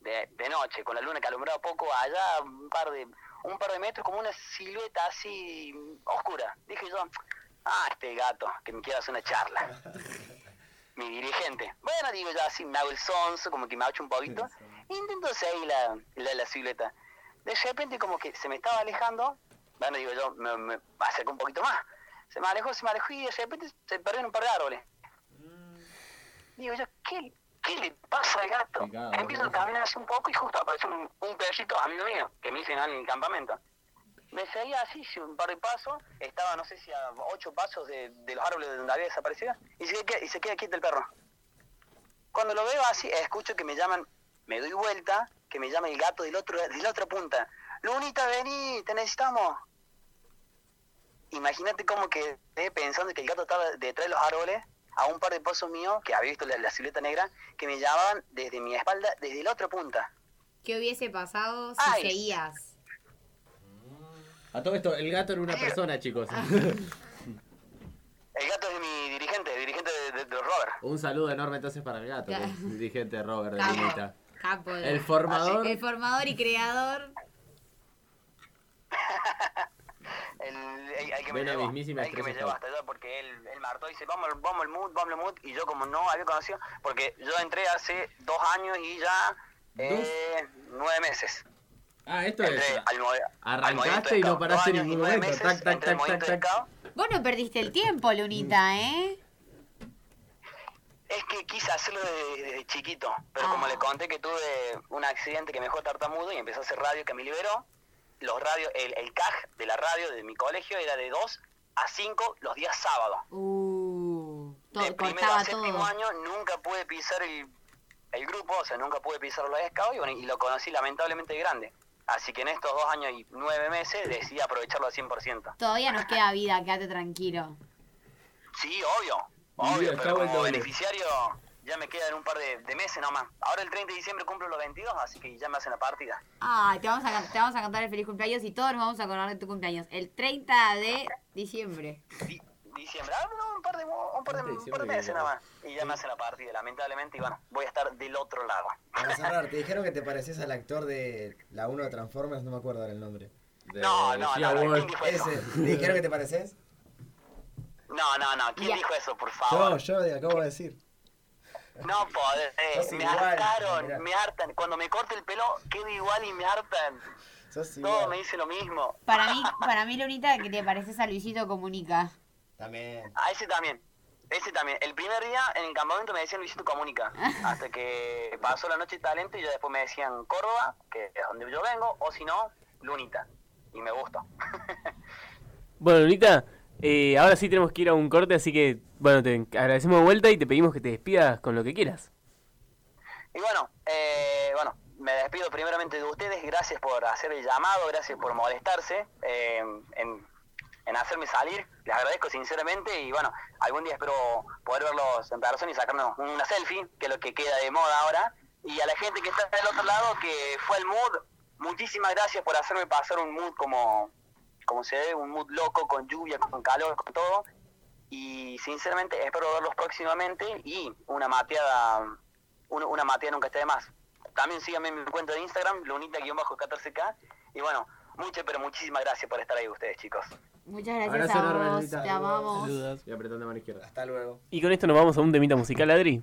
de, de noche, con la luna que alumbraba poco allá, un par de un par de metros, como una silueta así oscura. Dije yo, ah, este gato, que me quiere hacer una charla. (laughs) Mi dirigente. Bueno, digo yo así, me hago el sonso, como que me hecho un poquito. Intento seguir la, la, la silueta. De repente como que se me estaba alejando, bueno, digo yo, me, me acerco un poquito más. Se me alejó, se me alejó y de repente se perdió en un par de árboles. Digo yo, ¿qué, qué le pasa al gato? Empiezo a caminar así un poco y justo aparece un, un perrito amigo mío, que me hice en el campamento. Me seguía así, un par de pasos, estaba no sé si a ocho pasos de, de los árboles de donde había desaparecido, y se, queda, y se queda quieto el perro. Cuando lo veo así, escucho que me llaman, me doy vuelta, que me llama el gato del otro, de la otra punta. Lunita, vení, te necesitamos. Imagínate como que pensando que el gato estaba detrás de los árboles, a un par de pasos míos, que había visto la, la silueta negra, que me llamaban desde mi espalda, desde la otra punta. ¿Qué hubiese pasado si Ay. seguías? A todo esto, el gato era una persona, chicos. (laughs) El gato es mi dirigente, dirigente de, de- Robert. Un saludo enorme entonces para el gato, que es dirigente de Robert de. Lunita. Capo. de- El formador. El formador y creador. (laughs) El, el- el que me llevó, el que llevó hasta allá porque él, él me hartó y dice, vamos, vamos al mood, vamos al mood. Y yo como no había conocido, porque yo entré hace dos años y ya eh, nueve meses. Ah, esto Entré es. al al Arrancaste y no paraste en ningún nueve momento. meses Tac, tac, tac, tac, tac. Vos no perdiste el tiempo, Lunita, ¿eh? Es que quise hacerlo desde, desde chiquito, pero como le conté que tuve un accidente que me dejó tartamudo y empecé a hacer radio que me liberó, los radios, el, el CAG de la radio de mi colegio era de 2 a 5 los días sábados. Uh, de primero a séptimo todo. año nunca pude pisar el, el grupo, o sea, nunca pude pisar los scouts y, bueno, y lo conocí lamentablemente grande. Así que en estos dos años y nueve meses decidí aprovecharlo al 100%. Todavía nos queda vida, quédate tranquilo. Sí, obvio, obvio, acabo pero el como doble. beneficiario ya me quedan un par de, de meses nomás. Ahora el 30 de diciembre cumplo los 22, así que ya me hacen la partida. Ay, te vamos, a, te vamos a cantar el feliz cumpleaños y todos nos vamos a acordar de tu cumpleaños. El 30 de diciembre. Diciembre, ah, no, un par de, un par de, un par de meses nada más. Y ya me hacen la partida, lamentablemente, y bueno, voy a estar del otro lado. Para cerrar, te (laughs) dijeron que te pareces al actor de la 1 de Transformers, no me acuerdo ahora el nombre. No, no, no, no, ¿quién dijo eso? Ese. ¿Te dijeron que te pareces? No, no, no, ¿quién dijo eso, por Yo, favor? yo te acabo de decir. No podés, me igual, hartaron, mirá. me hartan. Cuando me corte el pelo, quedo igual y me hartan. Sos Todo igual. me dice lo mismo. Para mí, (laughs) para mí Lunita, que te pareces a Luisito Comunica. También. A ese también. Ese también. El primer día en el campamento me decían Luisito Comunica. (laughs) Hasta que pasó la noche de talento y ya después me decían Córdoba, que es donde yo vengo, o si no, Lunita. Y me gusta. (laughs) Bueno, Lunita, eh, ahora sí tenemos que ir a un corte, así que, bueno, te agradecemos de vuelta y te pedimos que te despidas con lo que quieras. Y bueno, eh, bueno, me despido primeramente de ustedes. Gracias por hacer el llamado, gracias por molestarse eh, en, hacerme salir. Les agradezco sinceramente y bueno, algún día espero poder verlos en persona y sacarnos una selfie, que es lo que queda de moda ahora. Y a la gente que está del otro lado, que fue el mood, muchísimas gracias por hacerme pasar un mood como, como se ve, un mood loco, con lluvia, con calor, con todo. Y sinceramente espero verlos próximamente y una mateada una, una mateada nunca esté de más. También síganme en mi cuenta de Instagram, lunita-14k. Y bueno, muchas, pero muchísimas gracias por estar ahí ustedes, chicos. Muchas gracias Abrazo a vos, te amamos. Saludos. Y apretando mano izquierda. Hasta luego. Y con esto nos vamos a un temita musical, Adri.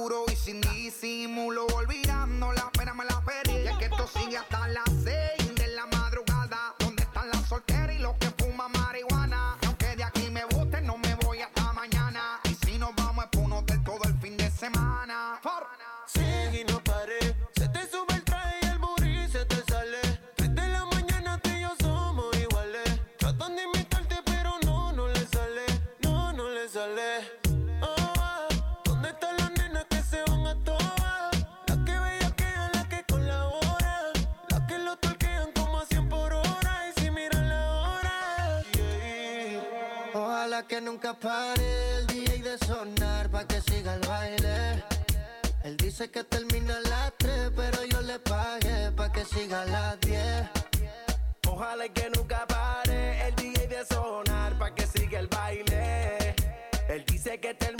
Y sin disimulo, olvidando la pena me la pedí. Y es que esto sigue hasta las seis de la madrugada. ¿Dónde están las solteras que nunca pare el DJ de sonar pa' que siga el baile. Él dice que termina a las 3, pero yo le pagué pa' que siga a las 10. Ojalá y que nunca pare el DJ de sonar pa' que siga el baile. Él dice que termina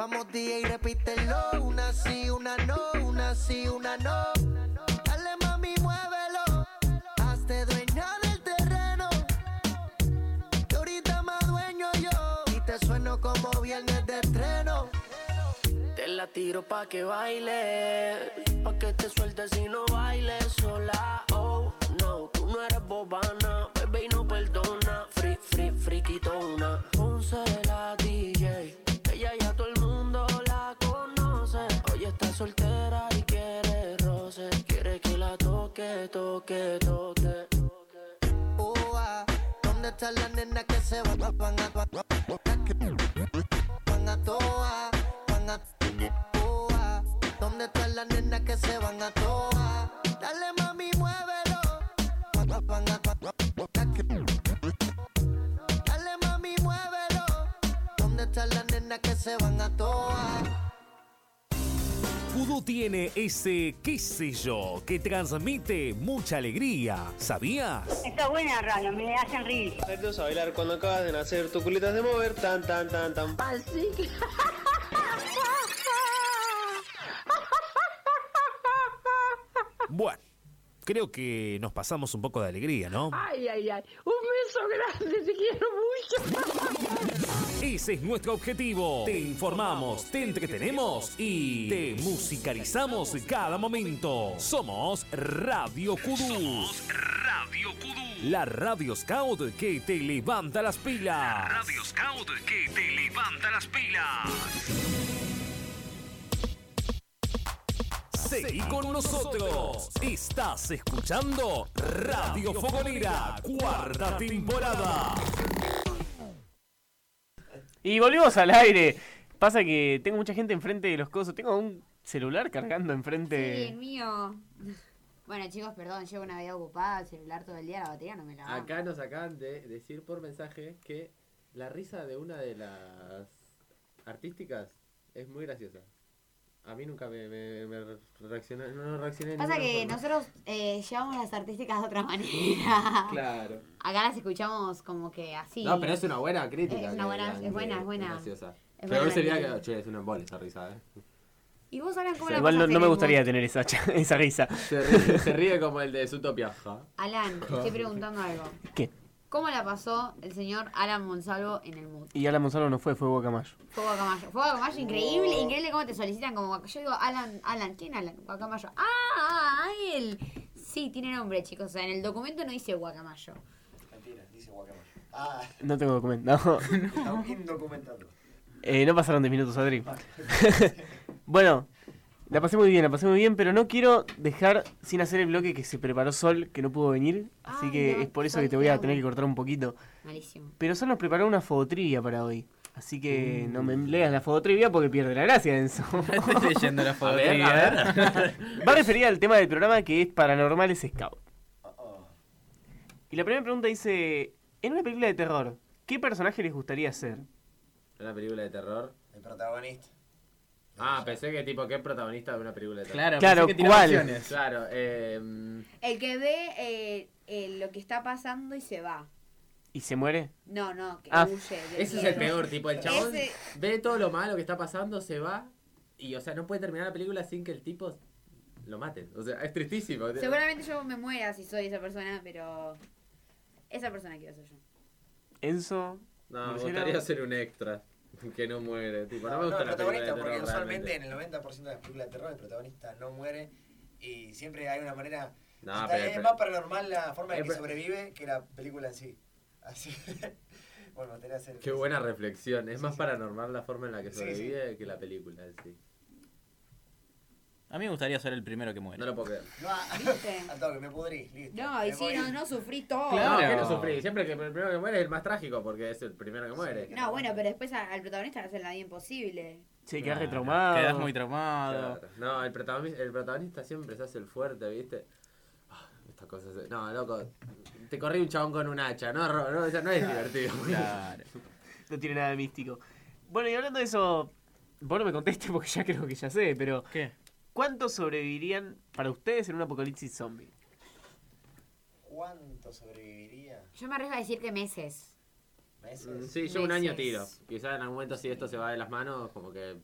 Vamos DJ, repítelo, una sí, una no, una sí, una no. Dale mami, muévelo, hazte dueña del terreno. Que ahorita más dueño yo, y te sueno como viernes de estreno. Te la tiro pa' que baile, pa' que te sueltes y no bailes sola. Oh, no, tú no eres bobana, bebé y no perdona. Free, free, friquitona. Ponce toque, toque, toque. Oh, ah, ¿Dónde están las nenas que se van, a, van a, van a toa, van a toa? ¿Dónde están las nenas que se van a toa? Dale mami, muévelo. Van a, Dale mami, muévelo. ¿Dónde están las nenas que se van a toa? Kudu tiene ese qué sé yo que transmite mucha alegría. ¿Sabías? Está buena radio, me hacen reír. A bailar cuando acabas de nacer, tus culitas de mover, tan, tan, tan, tan. Así que... (laughs) Bueno, creo que nos pasamos un poco de alegría, ¿no? Ay, ay, ay. Un beso grande, te quiero mucho. Ese es nuestro objetivo. Te informamos, te entretenemos y te musicalizamos cada momento. Somos Radio Kudu. Radio Kudu. La Radio Scout que te levanta las pilas. Radio Scout que te levanta las pilas. Seguí con nosotros. Estás escuchando Radio Fogonera, cuarta temporada. Y volvimos al aire. Pasa que tengo mucha gente enfrente de los cosos. Tengo un celular cargando enfrente. Sí, el mío. Bueno, chicos, perdón, llevo una vida ocupada, el celular todo el día, la batería no me la. Acá nos acaban de decir por mensaje que la risa de una de las artísticas es muy graciosa. A mí nunca me, me, me reaccionó, no reaccioné Pasa que forma. nosotros eh, llevamos las artísticas de otra (laughs) manera. Claro. Acá las escuchamos como que así. No, pero es una buena crítica. Es una buena- es buena, es buena. graciosa. Es Pero buena sería que, che, es una embole esa risa, ¿eh? Y vos sabés cómo la Igual no, no me gustaría tener esa, cha- (laughs) esa risa. Se ríe, se ríe como el de Zootopia. ja. Alan, te estoy preguntando algo. ¿Qué? ¿Cómo la pasó el señor Alan Monsalvo en el mood? Y Alan Gonzalo no fue, fue Guacamayo. Fue Guacamayo. Fue Guacamayo, increíble, increíble cómo te solicitan como Yo digo, Alan, Alan, ¿quién Alan? Guacamayo. ¡Ah! ah, él! Sí, tiene nombre, chicos. O sea, en el documento no dice Guacamayo. Mentira, dice Guacamayo. Ah, No tengo documento. No. (laughs) está indocumentado. Eh, no pasaron 10 minutos, Adri. (laughs) bueno, la pasé muy bien, la pasé muy bien, pero no quiero dejar sin hacer el bloque que se preparó Sol, que no pudo venir. Así Ay, que no, es por eso que te voy a tener que cortar un poquito. Malísimo. Pero Sol nos preparó una fototrivia para hoy. Así que no me leas la fototrivia porque pierde la gracia, Enzo. (laughs) Estoy leyendo la (laughs) A ver, fototrivia. a ver. (laughs) Va referida al tema del programa que es Paranormales Scout. Y la primera pregunta dice, en una película de terror, ¿qué personaje les gustaría ser? ¿Una película de terror? El protagonista. Ah, pensé que tipo, ¿qué es protagonista de una película de terror? Claro, Claro, pensé que tiraba ¿cuál? opciones. Claro, eh... El que ve eh, eh, lo que está pasando y se va. ¿Y se muere? No, no, que Ah. huye. del Ese es miedo. el peor, tipo, el chabón Ese- ve todo lo malo que está pasando, se va y, o sea, no puede terminar la película sin que el tipo lo maten. O sea, es tristísimo. Seguramente yo me muera si soy esa persona, pero esa persona quiero ser yo. Enzo. No, me gustaría ser un extra (laughs) que no muere. Tipo, no, me No, gusta el la película de protagonista, porque terror usualmente realmente. en el 90% de las películas de terror el protagonista no muere y siempre hay una manera... No, pero- es pero- más paranormal la forma en que sobrevive que la película en sí. Así (laughs) Bueno, gustaría hacer... Qué buena reflexión. Es más paranormal la forma en la que Sí, sobrevive que la película en sí. A mí me gustaría ser el primero que muere. No lo puedo creer. No, ¿Viste? (laughs) al toque, me pudrí, listo. No, y Me sí, no, no sufrí todo. No, que no sufrí. Siempre que el primero que muere es el más trágico porque es el primero que muere. No, bueno, pero después a- al protagonista le hacen la vida imposible. Sí, quedas retraumado. Quedas muy traumado. Claro. No, el protagonista, el protagonista siempre se hace el fuerte, ¿viste? Ah, Estas cosas. se- No, loco. Te corrí un chabón con un hacha. No, Ro- no, eso no es divertido. Claro. No tiene nada de místico. Bueno, y hablando de eso, vos no me contestes porque ya creo que ya sé, pero ¿Qué? ¿Cuántos sobrevivirían para ustedes en un apocalipsis zombie? ¿Cuánto sobreviviría? Yo me arriesgo a decir que meses. ¿Meses? Mm, Sí, yo un año Meses. tiro. Quizás en algún momento si esto se va de las manos, como que...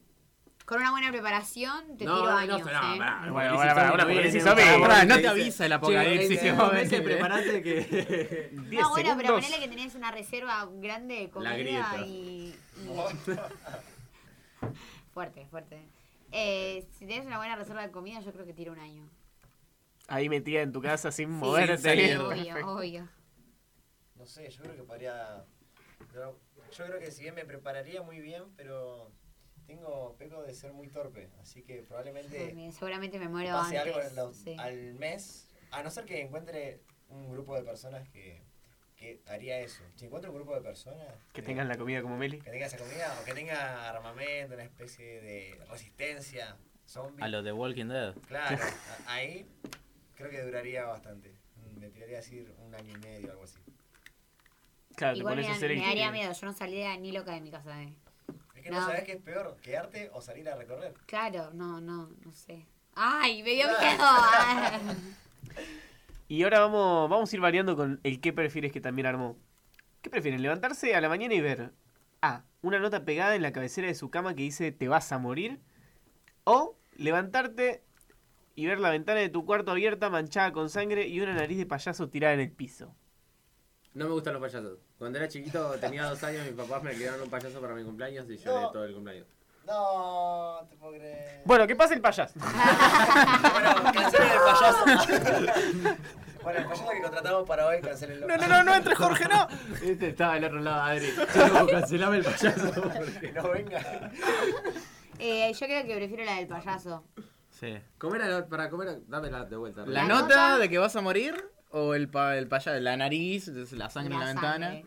Con una buena preparación te No, tiro no, años. no, ¿eh? pará, Bueno, apocalipsis zombie no viene apocalipsis en un zombie. programa Pará, que no te avisa el "Che, apocalipsis que va a mes venir". preparate que... 10 (laughs) No, bueno, pero segundos. ponele que tenés una reserva grande de La comida grieta. y, y- (laughs) Fuerte, fuerte. Eh, si tenés una buena reserva de comida, yo creo que tiro un año. Ahí metida en tu casa sin Sí, moverte. salir. obvio, obvio. No sé, yo creo que podría... Yo, yo creo que si bien me prepararía muy bien, pero tengo peco de ser muy torpe, así que probablemente También, Seguramente me muero pase antes. algo en los- sí. al mes, a no ser que encuentre un grupo de personas que, que haría eso. Si encuentro un grupo de personas Que tengan la comida como Meli. que tenga esa comida o que tenga armamento, una especie de resistencia zombie. A lo de Walking Dead. Claro, ahí creo que duraría bastante. Mm, Me tiraría a decir un año y medio, algo así. Claro, te Igual me, pones a da- hacer me daría miedo, yo no saldría ni loca de mi casa. Eh. Es que no, No. sabes qué es peor, quedarte o salir a recorrer. Claro, no, no, no sé. ¡Ay, me dio miedo! (laughs) (laughs) Y ahora vamos, vamos a ir variando con el qué prefieres que también armó. ¿Qué prefieren? Levantarse a la mañana y ver A. Una nota pegada en la cabecera de su cama que dice te vas a morir. O levantarte y ver la ventana de tu cuarto abierta, manchada con sangre y una nariz de payaso tirada en el piso. No me gustan los payasos. Cuando era chiquito, tenía dos años, mis papás me alquilaron un payaso para mi cumpleaños y lloré No. todo el cumpleaños. No, te puedo creer. Bueno, ¿qué pasa el payaso? Bueno, (laughs) cancelen el payaso. (laughs) bueno, el payaso que contratamos para hoy, cancelenlo. No, no, no, no entre Jorge, no. Este estaba del otro lado, Adri. Cancelame el payaso. (laughs) Que no venga. Eh, yo creo que prefiero la del payaso. Sí. ¿Cómo era la- para comer? Dámela de vuelta. ¿La, La nota, nota- de que vas a morir? ¿O el, pa, el payaso? La nariz, la sangre en la La ventana.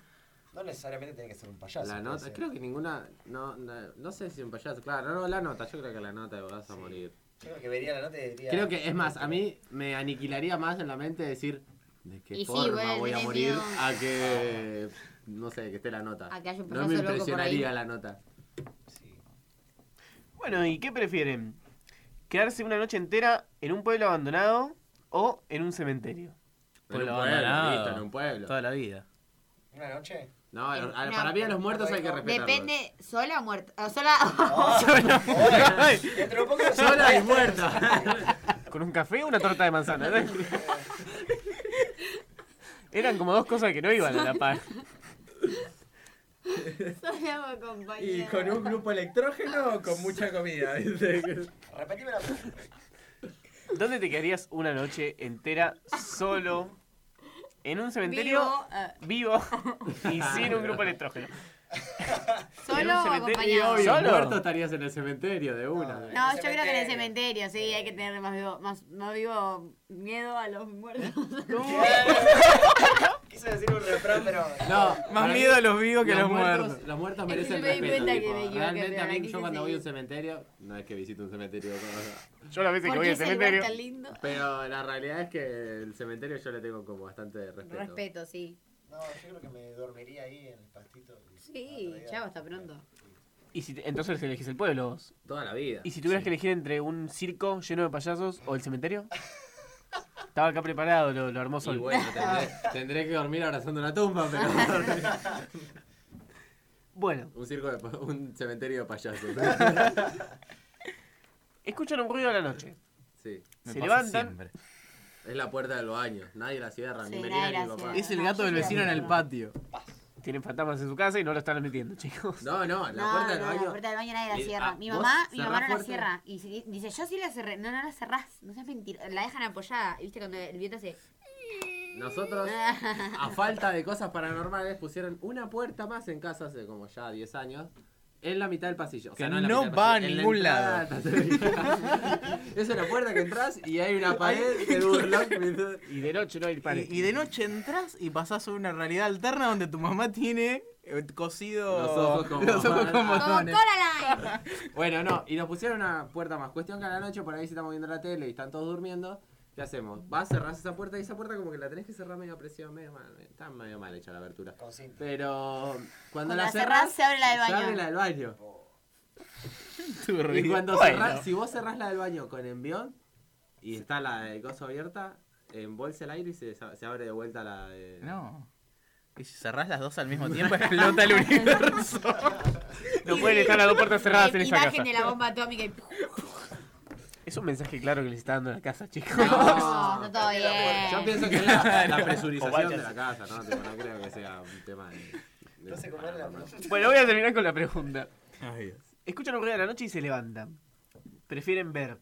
No necesariamente tiene que ser un payaso. La nota, ser. creo que ninguna, no, no, no sé si un payaso, claro, no, la nota, yo creo que la nota de vas a morir. Yo creo que vería la nota y diría. Creo que, es más, a mí me aniquilaría más en la mente decir de qué Y sí, forma bueno, voy a morir miedo. a que, no sé, que esté la nota. A que haya un No me loco por impresionaría ahí. la nota. Sí. Bueno, ¿y qué prefieren? ¿Quedarse una noche entera en un pueblo abandonado o en un cementerio? En Pueblo un pueblo, abandonado. listo, en un pueblo. Toda la vida. ¿Una noche? No, a- a- No, para mí a los muertos hay que respetarlos. Depende, sola o muerta. O sola. (laughs) Ay, Dentro de poco Sola y muerta. (laughs) ¿Con un café o una torta de manzana? (laughs) Eran como dos cosas que no iban a la par. Soñamos ¿Y compañero. con un grupo electrógeno o con mucha comida? Repetime la pregunta. ¿Dónde te quedarías una noche entera solo en un cementerio Vivo, eh. vivo y sin un grupo electrógeno? (laughs) ¿Solo o acompañado? Obvio, ¿Solo? muerto estarías en el cementerio de una. No, yo creo que en el cementerio, sí, hay que tener más vivo, más, más vivo miedo a los muertos. (laughs) Quise decir un refrán, pero. No, Más miedo a los vivos que a los muertos. Los muertos Es que merecen me respeto. cuenta que tipo, me equivoqué, Realmente a mí, yo cuando voy a un cementerio, no es que visito un cementerio. como- Yo las veces que ¿Por voy al cementerio. Pero la realidad es que el cementerio yo le tengo como bastante respeto. Respeto, sí. No, yo creo que me dormiría ahí en el pastito. y- Sí, chao, hasta pronto. Y si te- entonces elegís el pueblo vos. Toda la vida. ¿Y si tuvieras que elegir entre un circo lleno de payasos o el cementerio? Estaba acá preparado, lo, lo armó Y bueno, tendré, tendré que dormir abrazando una tumba, pero. Bueno, un circo de pa- un cementerio de payasos. escuchan un ruido a la noche. Sí. Me Se pasa levantan. siempre. Es la puerta del baño. Nadie la cierra, Sí, ni la ni mi papá. cierra. Es el gato del vecino en el patio. Tienen fantasmas en su casa y no lo están admitiendo, chicos. No, no, la No, puerta del no, baño. la puerta del baño nadie la Eh, cierra. ah, Mi ¿vos mamá, mi mamá no la cierra. Y si- dice, yo sí la cerré. No, no la cerrás. No seas mentira. La dejan apoyada. Y viste cuando el viento hace. Nosotros, (laughs) a falta de cosas paranormales, pusieron una puerta más en casa hace como ya 10 años. En la mitad del pasillo. O sea, Que en la no va a pasillo, en la ningún pasillo. (laughs) es una puerta que entras y hay una pared de burlón. Y de noche no hay pared. Y, y de noche entras y pasás a una realidad alterna donde tu mamá tiene eh, cosido Los ojos como- los ojos con Como botones. Coraline. Bueno, no, y nos pusieron una puerta más. Cuestión que a la noche, por ahí si estamos viendo la tele y están todos durmiendo, ¿qué hacemos? Vas, cerrás esa puerta y esa puerta como que la tenés que cerrar medio presión, medio mal. Está medio mal hecha la abertura. Con cinta. Pero cuando Cuando la la cerrás, cerrás, se abre la del Se baño. abre la del baño. (laughs) Y cuando Bueno. cerrás, si vos cerrás la del baño con envión y está la de coso abierta, embolsa el aire y se, se abre de vuelta la de... No. Y si cerrás las dos al mismo (laughs) tiempo, explota el universo. No pueden estar las dos puertas cerradas en esa Imagen casa. de la bomba atómica y. Es un mensaje claro que les está dando la casa, chicos. No, (laughs) no todo bien. Yo pienso que es la, (laughs) presurización de la casa, ¿no? Tipo, no creo que sea un tema de... de- No sé cómo la Bueno, voy a terminar con la pregunta. Ay, Dios. Escuchan un ruido de la noche y se levantan. Prefieren ver.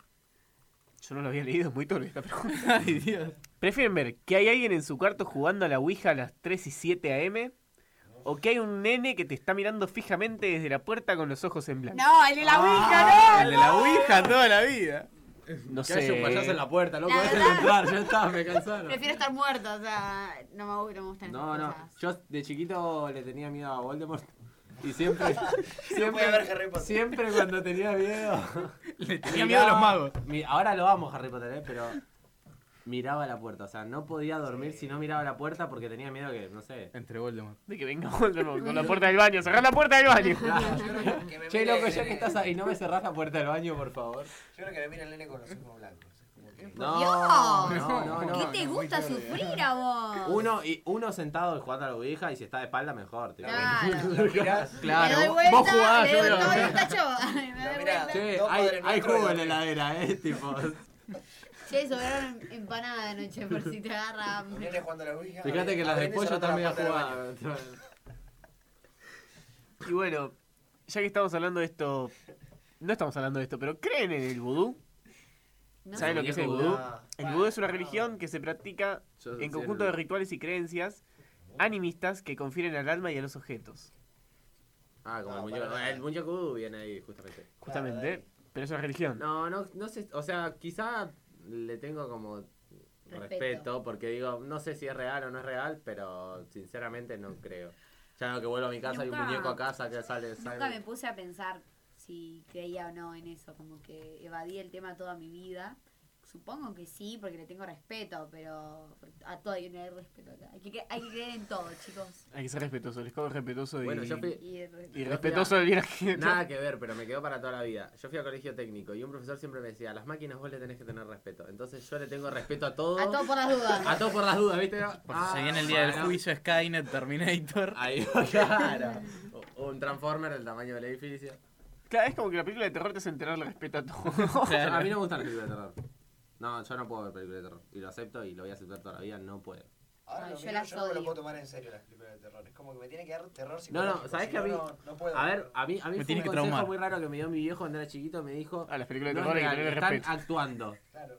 Yo no lo había leído, es muy turbio esta pregunta. (laughs) Ay, Dios. ¿Prefieren ver que hay alguien en su cuarto jugando a la Ouija a las 3 y 7 am? ¿O que hay un nene que te está mirando fijamente desde la puerta con los ojos en blanco? No, el de la Ah, Ouija, El de la Ouija toda la vida. No Que haya un payaso en sé. la puerta, loco, dejen entrar, ya está, me cansaron. Prefiero estar muerto, o sea. No me, no me gustan No, no, cosas. yo de chiquito le tenía miedo a Voldemort. Y siempre, (laughs) siempre, Potter. siempre cuando tenía miedo. Le tenía (laughs) miedo a los magos. Mi- ahora lo amo Harry Potter, ¿eh? pero miraba la puerta. O sea, no podía dormir si no miraba la puerta porque tenía miedo que, no sé. Entre Voldemort. De que venga Voldemort con la puerta del baño. ¡Cerrá la puerta del baño! Que (laughs) me Che, loco, ya que estás ahí, no me cerrás la puerta del baño, por favor. Yo creo que me mira el nene con los ojos blancos. es como que- No, Dios. no, no, no. ¿Qué te gusta sufrir a vos? Uno, y, uno sentado jugando a la Ouija y si está de espalda, mejor. Claro. (laughs) Lo mirás, Le Claro. doy vuelta, vos jugás, yo (laughs) doy vuelta. Che, hay, hay jugo en la heladera, eh, tipo. Che, sobraron empanada anoche por si te agarra hambre. nene jugando a la Ouija. Fíjate que las de pollo del baño. jugadas. Y bueno, ya que estamos hablando de esto. No estamos hablando de esto, pero ¿creen en el vudú? No. ¿Saben lo que es el vudú? Ah, El vudú es una religión que se practica Yo en conjunto el- de rituales y creencias animistas que confieren al alma y a los objetos. Ah, como No, el muñeco. para nada. El muñeco vudú viene ahí, justamente. Justamente. pero es una religión. No, no, no sé. O sea, quizá le tengo como respeto. Respeto. porque digo, no sé si es real o no es real, pero sinceramente no creo. Ya no que vuelvo a mi casa y un Nunca- muñeco a casa que sale. Nunca sale. me puse a pensar si creía o no en eso, como que evadí el tema toda mi vida. Supongo que sí, porque le tengo respeto, pero a todo hay que tener respeto acá. Hay que, hay que creer en todo, chicos. Hay que ser respetuoso. El escobo es respetuoso y, yo fui- Y y respetuoso del. Nada que ver, pero me quedó para toda la vida. Yo fui a colegio técnico y un profesor siempre me decía, a las máquinas vos le tenés que tener respeto. Entonces yo le tengo respeto a todo. A todo por las dudas. A todo por las dudas, ¿viste? Por Ah, si se viene el día del bueno. juicio Skynet Terminator. Ahí va, claro. O- Un transformer del tamaño del edificio. Claro, es como que la película de terror te hace enterar el respeto a todo. (laughs) A mí no me gustan las películas de terror. No, yo no puedo ver películas de terror. Y lo acepto y lo voy a aceptar toda la vida, no puedo. Ahora Ay, lo yo miro, las yo no me lo odio. puedo tomar en serio las películas de terror. Es como que me tiene que dar terror No, psicológico. no, ¿sabés si que a mí? no, no puedo. A ver, a mí, a mí Me fue un que consejo traumar. muy raro que me dio mi viejo cuando era chiquito. Me dijo: A las películas de no terror hay que real, están respeto. actuando. Claro.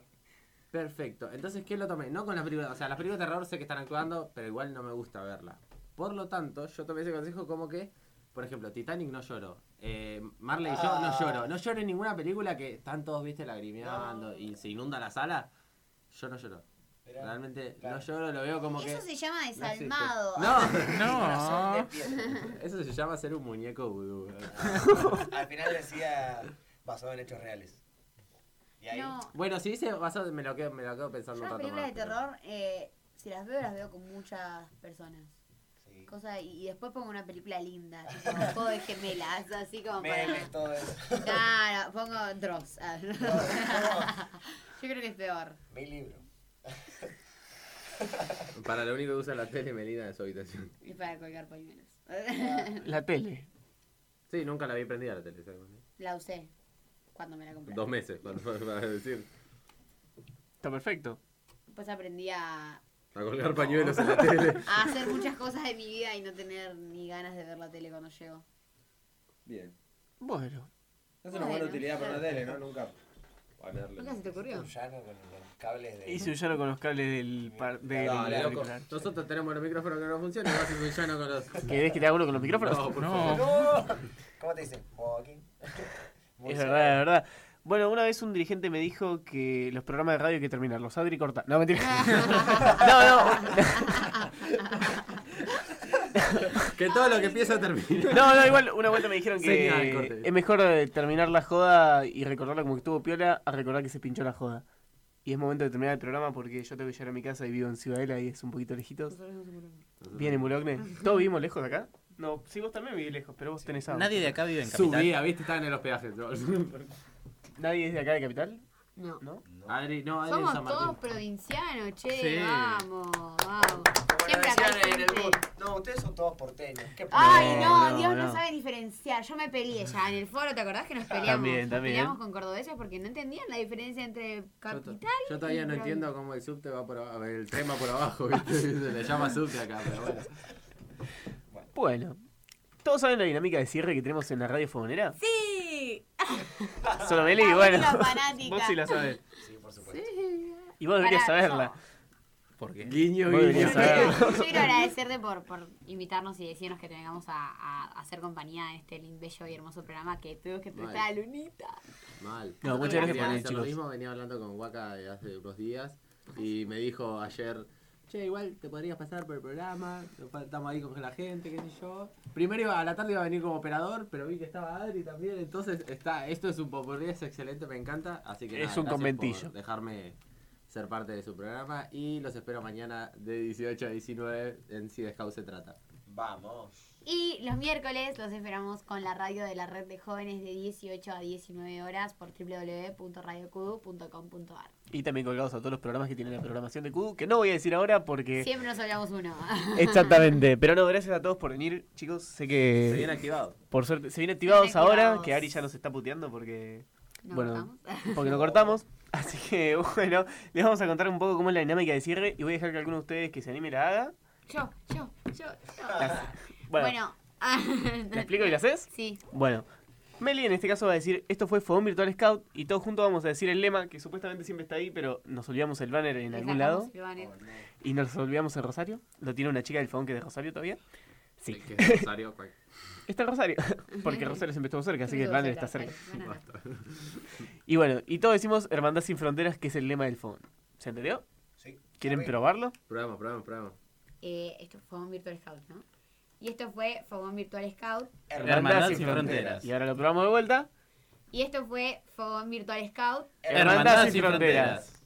Perfecto. Entonces, ¿qué lo tomé? No con las películas. O sea, las películas de terror sé que están actuando, pero igual no me gusta verla. Por lo tanto, yo tomé ese consejo como que, por ejemplo, Titanic no lloró. Eh, Marley y yo no Ah. lloro. No lloro en ninguna película que están todos, viste, lagrimeando y se inunda la sala. Yo no lloro. Realmente claro. no lloro, lo veo como que. Eso se llama no desalmado. (laughs) No, de piedra. Eso se llama ser un muñeco vudú. Al final decía basado en hechos reales. Y ahí. No, Bueno, si dice basado, me lo quedo, me lo quedo pensando yo un las películas más, de pero- terror, eh, si las veo, las veo con muchas personas. Cosa, y, y después pongo una película linda, tipo (laughs) juego de gemelas, así como para... Memes, todo eso. Claro, pongo Dross. Ah, no. Yo creo que es peor. Mi libro. (laughs) Para lo único que usa la tele Melina de su habitación. Y para colgar pañuelos. La tele. Sí, nunca la vi prendida la tele, ¿sabes? La usé cuando me la compré. Dos meses, para, para (laughs) decir. Está perfecto. Después aprendí a, A colgar pañuelos en la tele. a hacer muchas cosas de mi vida y no tener ni ganas de ver la tele cuando llego. Bien. Bueno. Es una buena Bueno. utilidad para la tele, ¿no? Nunca ponerle. ¿Nunca se te ocurrió? Un llano con los cables de. Hice un llano con los cables del, par- del Dale, loco. auricular. Nosotros tenemos los micrófonos que no funcionan y vos haces un llano con los. ¿Querés que te haga uno con los micrófonos? No, por no. favor. ¡No! ¿Cómo te dicen? Joaquín. Muy Es verdad, es verdad. Bueno, una vez un dirigente me dijo que los programas de radio hay que terminarlos. Adri corta. No, mentira. (laughs) no, no. Que todo lo que empieza termina. No, no, igual una vuelta me dijeron Señal, que corte. es mejor eh, terminar la joda y recordarla como que estuvo piola a recordar que se pinchó la joda. Y es momento de terminar el programa porque yo tengo que llegar a mi casa y vivo en Ciudadela y es un poquito lejitos. Bien en Bulogne. ¿Todos vivimos lejos de acá? No, sí, vos también vivís lejos, pero vos tenés auto. Nadie de acá vive en Capital. Subía, viste, estaban en el hospedaje. (laughs) ¿Nadie es de acá de Capital? No. ¿No? Adri, no, Adri Somos San todos provincianos, che, Sí. vamos, vamos. Siempre acá hay decían en el gente. No, ustedes son todos porteños. ¿Qué Ay, No, no, no, Dios no. no. sabe diferenciar. Yo me peleé ya en el foro, ¿te acordás que nos peleamos? También, Nos también. peleamos con cordobeses porque no entendían la diferencia entre Yo, to- capital yo todavía y no provincia. entiendo cómo el subte va por abajo, el tren va por abajo, ¿viste? (laughs) Se le llama subte acá, pero bueno. Bueno. ¿Todos saben la dinámica de cierre que tenemos en la radio fogonera? ¡Sí! (laughs) Solo Meli, La bueno. fanática. Vos sí la sabés. Sí, por supuesto. Sí. Y vos deberías Pará, saberla. ¿Por qué? Guiño, guiño. (laughs) Yo quiero (laughs) agradecerte por, por invitarnos y decirnos que te vengamos a, a hacer compañía en este lindo, bello y hermoso programa que tuvimos que prestar a Lunita. Mal. No, muchas gracias por venir, hacer lo chicos. mismo, venía hablando con Waka de hace unos días y me dijo ayer, che, igual te podrías pasar por el programa, estamos ahí con la gente, qué sé yo. Primero iba, a la tarde iba a venir como operador, pero vi que estaba Adri también, entonces está, esto es un popurrí, es excelente, me encanta, así que Es nada, un gracias conventillo. por dejarme ser parte de su programa y los espero mañana de 18 a 19 en Si de Scout se trata. Vamos. Y los miércoles los esperamos con la radio de la red de jóvenes de 18 a 19 horas por www.radiocudu.com.ar. Y también colgados a todos los programas que tienen la programación de Kudu, que no voy a decir ahora porque... Siempre nos olvidamos uno. (laughs) Exactamente. Pero no, gracias a todos por venir, chicos. Sé que... Se viene activado. Por suerte, se viene activados ahora, activados. que Ari ya nos está puteando porque... ¿No bueno, cortamos? (laughs) porque no cortamos. Así que, (laughs) bueno, les vamos a contar un poco cómo es la dinámica de cierre y voy a dejar que alguno de ustedes que se anime la haga. Yo, yo, yo, yo. Bueno, Bueno. (laughs) ¿te explico y (laughs) lo haces? Sí. Bueno, Meli en este caso va a decir, esto fue Fogón Virtual Scout y todos juntos vamos a decir el lema que supuestamente siempre está ahí, pero nos olvidamos el banner en algún lado el banner. y nos olvidamos el Rosario. ¿Lo tiene una chica del Fogón que es de Rosario todavía? Sí. El que es Rosario, (laughs) cual- Está en Rosario, porque Rosario siempre estuvo cerca, así que el banner está cerca. Y bueno, y todos decimos Hermandad sin Fronteras, que es el lema del Fogón. ¿Se entendió? Sí. ¿Quieren probarlo? Probamos, probamos, probamos. Eh, esto fue un Virtual Scout, ¿no? Y esto fue Fogón Virtual Scout. Hermandad sin fronteras. Y ahora lo probamos de vuelta. Y esto fue Fogón Virtual Scout. Hermandad sin fronteras.